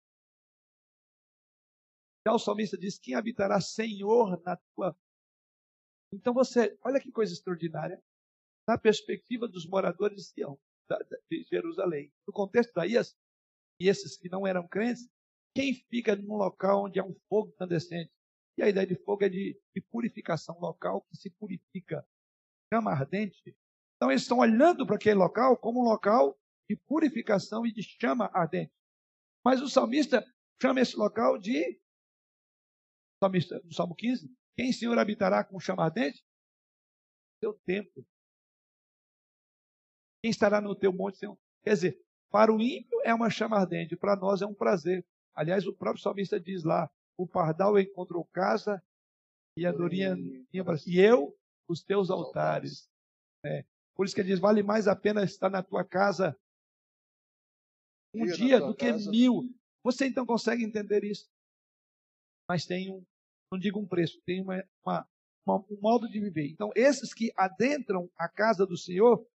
Já o salmista diz: Quem habitará Senhor na tua. Então você, olha que coisa extraordinária, na perspectiva dos moradores de Sião, de Jerusalém. No contexto da Ias, e esses que não eram crentes, Quem fica num local onde há um fogo incandescente? E a ideia de fogo é de, de purificação local que se purifica. Chama ardente. Então eles estão olhando para aquele local como um local de purificação e de chama ardente. Mas o salmista chama esse local de salmista, no Salmo 15, quem Senhor habitará com chama ardente? Seu templo. Quem estará no teu monte, Senhor? Quer dizer, para o ímpio é uma chama ardente, para nós é um prazer. Aliás, o próprio salmista diz lá: o pardal encontrou casa e a dorinha e eu os teus altares. É. Por isso que ele diz: vale mais a pena estar na tua casa um dia, dia do que mil. Você então consegue entender isso? Mas tem um, não digo um preço, tem uma, uma, uma, um modo de viver. Então, esses que adentram a casa do Senhor,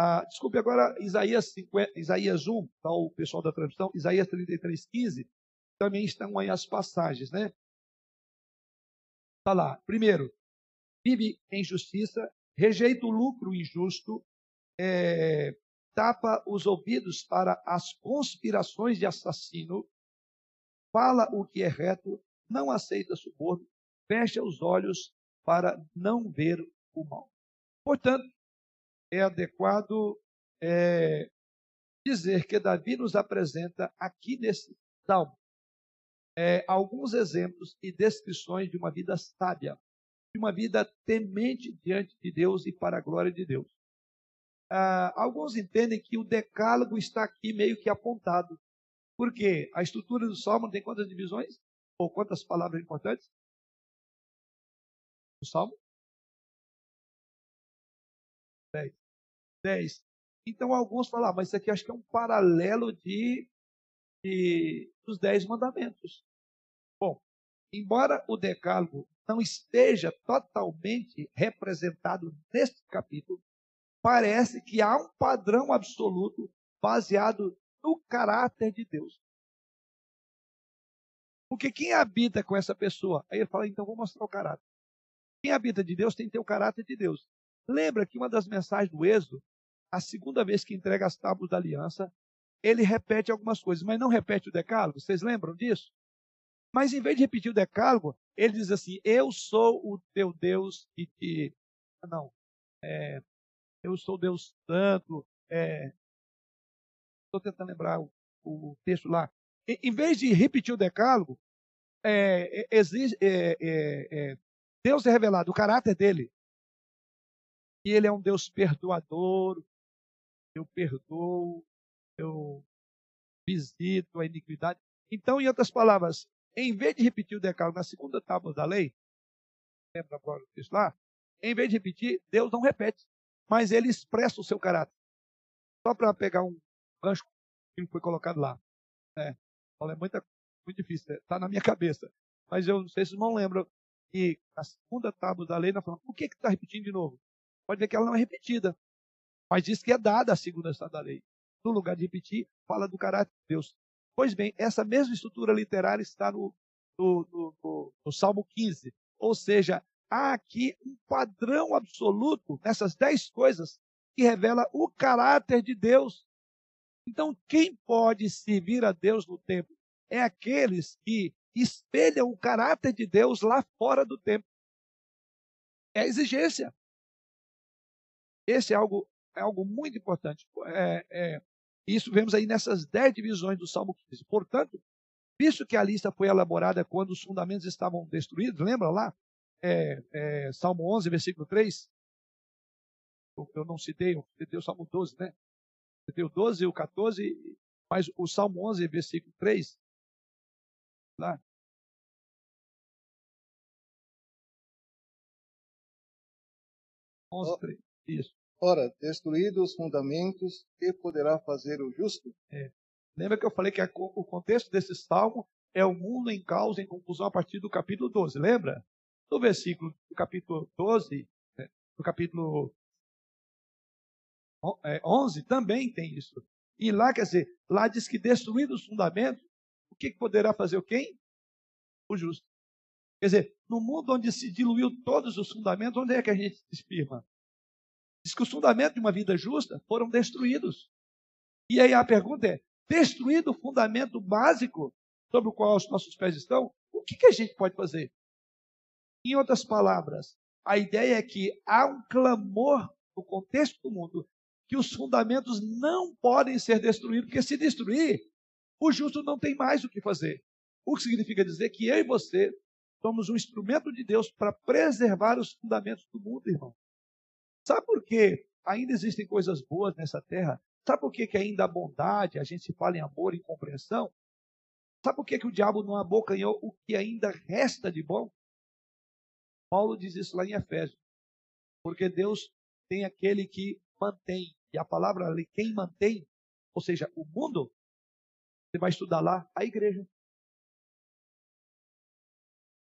ah, desculpe agora, Isaías, 50, Isaías 1, tá, o pessoal da transmissão, Isaías 33, 15, também estão aí as passagens, né? Está lá. Primeiro, vive em justiça, rejeita o lucro injusto, é, tapa os ouvidos para as conspirações de assassino, fala o que é reto, não aceita suborno, fecha os olhos para não ver o mal. Portanto, é adequado é, dizer que Davi nos apresenta aqui nesse salmo é, alguns exemplos e descrições de uma vida sábia, de uma vida temente diante de Deus e para a glória de Deus. Ah, alguns entendem que o decálogo está aqui meio que apontado. Porque a estrutura do salmo tem quantas divisões? Ou quantas palavras importantes? O salmo? Dez. Dez. Então alguns falam, ah, mas isso aqui acho que é um paralelo de, de dos dez mandamentos. Bom, embora o decálogo não esteja totalmente representado neste capítulo, parece que há um padrão absoluto baseado no caráter de Deus. Porque quem habita com essa pessoa? Aí ele fala, então vou mostrar o caráter. Quem habita de Deus tem que ter o caráter de Deus. Lembra que uma das mensagens do Êxodo, a segunda vez que entrega as tábuas da aliança, ele repete algumas coisas, mas não repete o decálogo. Vocês lembram disso? Mas em vez de repetir o decálogo, ele diz assim: Eu sou o teu Deus e te. Não. É, eu sou Deus Santo. Estou é, tentando lembrar o, o, texto lá. Em, em, vez de repetir o decálogo, é, é exige, é, Deus é revelado, o caráter dele. E ele é um Deus perdoador. Eu perdoo, eu visito a iniquidade. Então, em outras palavras, em vez de repetir o decálogo na segunda tábua da lei, lembra agora o lá? Em vez de repetir, Deus não repete, mas ele expressa o seu caráter. Só para pegar um gancho que foi colocado lá. É, é muito, muito difícil, está né? na minha cabeça. Mas eu não sei se não lembram que a segunda tábua da lei, nós falamos, por que está repetindo de novo? Pode ver que ela não é repetida, mas diz que é dada a segunda tábua da lei. No lugar de repetir, fala do caráter de Deus. Pois bem, essa mesma estrutura literária está no, no, no, no, no Salmo 15. Ou seja, há aqui um padrão absoluto nessas dez coisas que revela o caráter de Deus. Então, quem pode servir a Deus no templo? É aqueles que espelham o caráter de Deus lá fora do templo. É a exigência. Esse é algo, é algo muito importante. É, é, isso vemos aí nessas dez divisões do Salmo 15. Portanto, visto que a lista foi elaborada quando os fundamentos estavam destruídos, lembra lá? É, é, Salmo 11, versículo 3. Eu não citei, eu citei o Salmo 12, né? Citei o 12 e o 14, mas o Salmo 11, versículo 3. Lá. Isso. Ora, destruídos os fundamentos, que poderá fazer o justo? É. Lembra que eu falei que a, o contexto desse salmo é o mundo em causa, em conclusão, a partir do capítulo 12. Lembra? No versículo do capítulo 12, né, no capítulo 11, é, também tem isso. E lá, quer dizer, lá diz que destruídos os fundamentos, o que poderá fazer o quem? O justo. Quer dizer, no mundo onde se diluiu todos os fundamentos, onde é que a gente se firma? Diz que os fundamentos de uma vida justa foram destruídos. E aí a pergunta é: destruído o fundamento básico, sobre o qual os nossos pés estão, o que, que a gente pode fazer? Em outras palavras, a ideia é que há um clamor no contexto do mundo que os fundamentos não podem ser destruídos, porque se destruir, o justo não tem mais o que fazer. O que significa dizer que eu e você somos um instrumento de Deus para preservar os fundamentos do mundo, irmão. Sabe por quê? Ainda existem coisas boas nessa terra. Sabe por quê que ainda há bondade, a gente se fala em amor e compreensão? Sabe por quê que o diabo não abocanhou o que ainda resta de bom? Paulo diz isso lá em Efésios. Porque Deus tem aquele que mantém. E a palavra ali, quem mantém, ou seja, o mundo, você vai estudar lá, a igreja.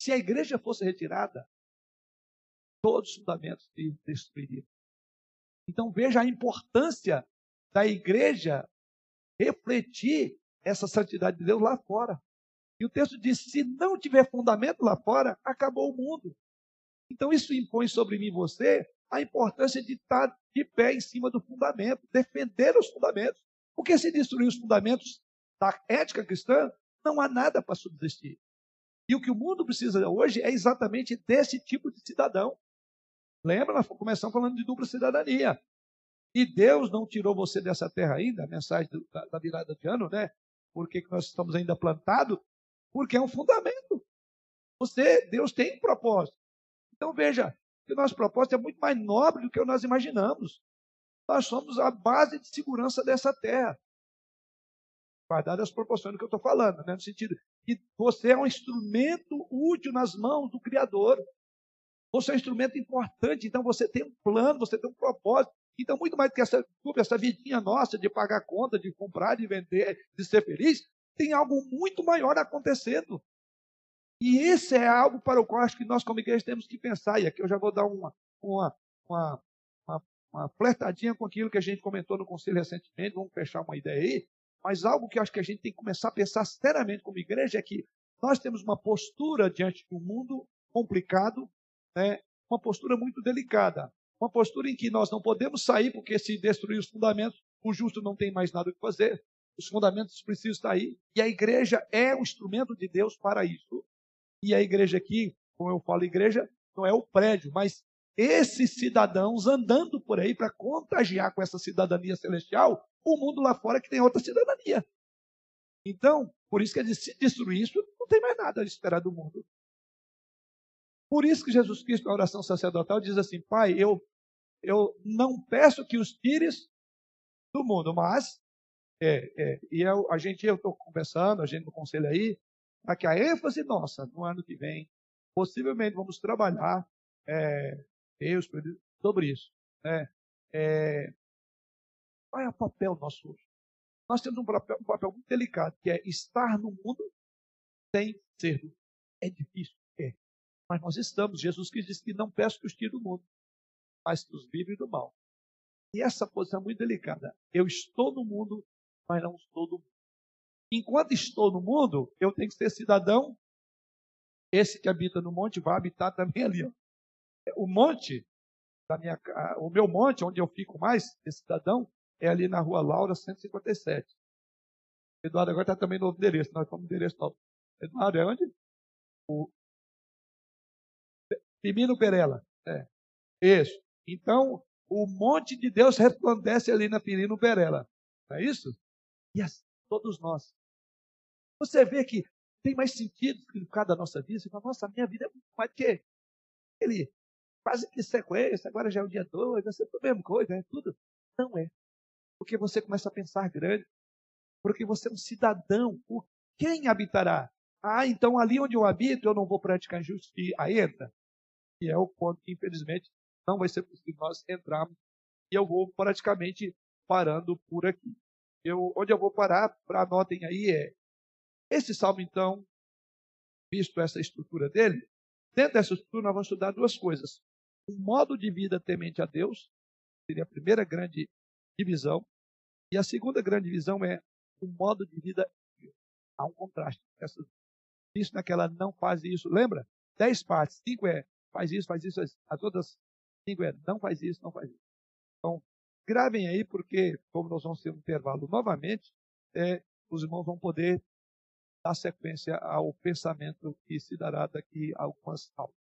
Se a igreja fosse retirada, todos os fundamentos se destruiriam. Então veja a importância da igreja refletir essa santidade de Deus lá fora. E o texto diz: se não tiver fundamento lá fora, acabou o mundo. Então isso impõe sobre mim e você a importância de estar de pé em cima do fundamento, defender os fundamentos. Porque se destruir os fundamentos da ética cristã, não há nada para subsistir. E o que o mundo precisa hoje é exatamente desse tipo de cidadão. Lembra, nós começamos falando de dupla cidadania. E Deus não tirou você dessa terra ainda, a mensagem da, da virada de ano, né? Por que nós estamos ainda plantados? Porque é um fundamento. Você, Deus tem um propósito. Então veja, que o nosso propósito é muito mais nobre do que nós imaginamos. Nós somos a base de segurança dessa terra. Guardado as proporções do que eu estou falando, né? no sentido que você é um instrumento útil nas mãos do Criador. Você é um instrumento importante, então você tem um plano, você tem um propósito. Então, muito mais do que essa, essa vidinha nossa de pagar conta, de comprar, de vender, de ser feliz, tem algo muito maior acontecendo. E esse é algo para o qual acho que nós, como igreja, temos que pensar. E aqui eu já vou dar uma, uma, uma, uma, uma flertadinha com aquilo que a gente comentou no conselho recentemente. Vamos fechar uma ideia aí. Mas algo que acho que a gente tem que começar a pensar seriamente como igreja é que nós temos uma postura diante do mundo complicado, né? uma postura muito delicada. Uma postura em que nós não podemos sair, porque se destruir os fundamentos, o justo não tem mais nada o que fazer. Os fundamentos precisam estar aí. E a igreja é um instrumento de Deus para isso. E a igreja aqui, como eu falo igreja, não é o prédio, mas esses cidadãos andando por aí para contagiar com essa cidadania celestial o mundo lá fora que tem outra cidadania. Então, por isso que se destruir isso, não tem mais nada a esperar do mundo. Por isso que Jesus Cristo, na oração sacerdotal, diz assim: Pai, eu, eu não peço que os tires do mundo, mas, é, é, e eu, a gente, eu estou conversando, a gente no conselho aí, para que a ênfase nossa no ano que vem, possivelmente vamos trabalhar é, Deus sobre isso. Né? É, qual é o papel nosso hoje? Nós temos um papel, um papel muito delicado, que é estar no mundo sem ser. É difícil. Mas nós estamos. Jesus Cristo disse que não peço que os tire do mundo, mas que os livre do mal. E essa posição é muito delicada. Eu estou no mundo, mas não estou do mundo. Enquanto estou no mundo, eu tenho que ser cidadão. Esse que habita no monte vai habitar também ali. O monte, da minha, o meu monte, onde eu fico mais, esse cidadão, é ali na rua Laura 157. Eduardo agora está também no novo endereço. Nós fomos no endereço novo. Eduardo, é onde? O Firmino Perela. É. Isso. Então, o monte de Deus resplandece ali na Firmino Perela. Não é isso? E assim, todos nós. Você vê que tem mais sentido no cada nossa vida. Você fala, nossa, minha vida é muito mais do que ele. Quase que sequência, agora já é o dia dois, vai ser a mesma coisa, é tudo. Não é. Porque você começa a pensar grande. Porque você é um cidadão. Por quem habitará? Ah, então ali onde eu habito eu não vou praticar injustiça. Aí entra. E é o ponto que, infelizmente, não vai ser possível nós entrarmos. E eu vou praticamente parando por aqui. Eu, onde eu vou parar, para anotem aí, é esse salmo, então, visto essa estrutura dele, dentro dessa estrutura nós vamos estudar duas coisas. Um modo de vida temente a Deus, seria a primeira grande divisão, e a segunda grande divisão é o modo de vida. Há um contraste. Essa, isso naquela não faz isso. Lembra? Dez partes. Cinco é faz isso, faz isso. As outras cinco é não faz isso, não faz isso. Então, gravem aí, porque, como nós vamos ter um intervalo novamente, é, os irmãos vão poder dar sequência ao pensamento que se dará daqui a algumas aulas.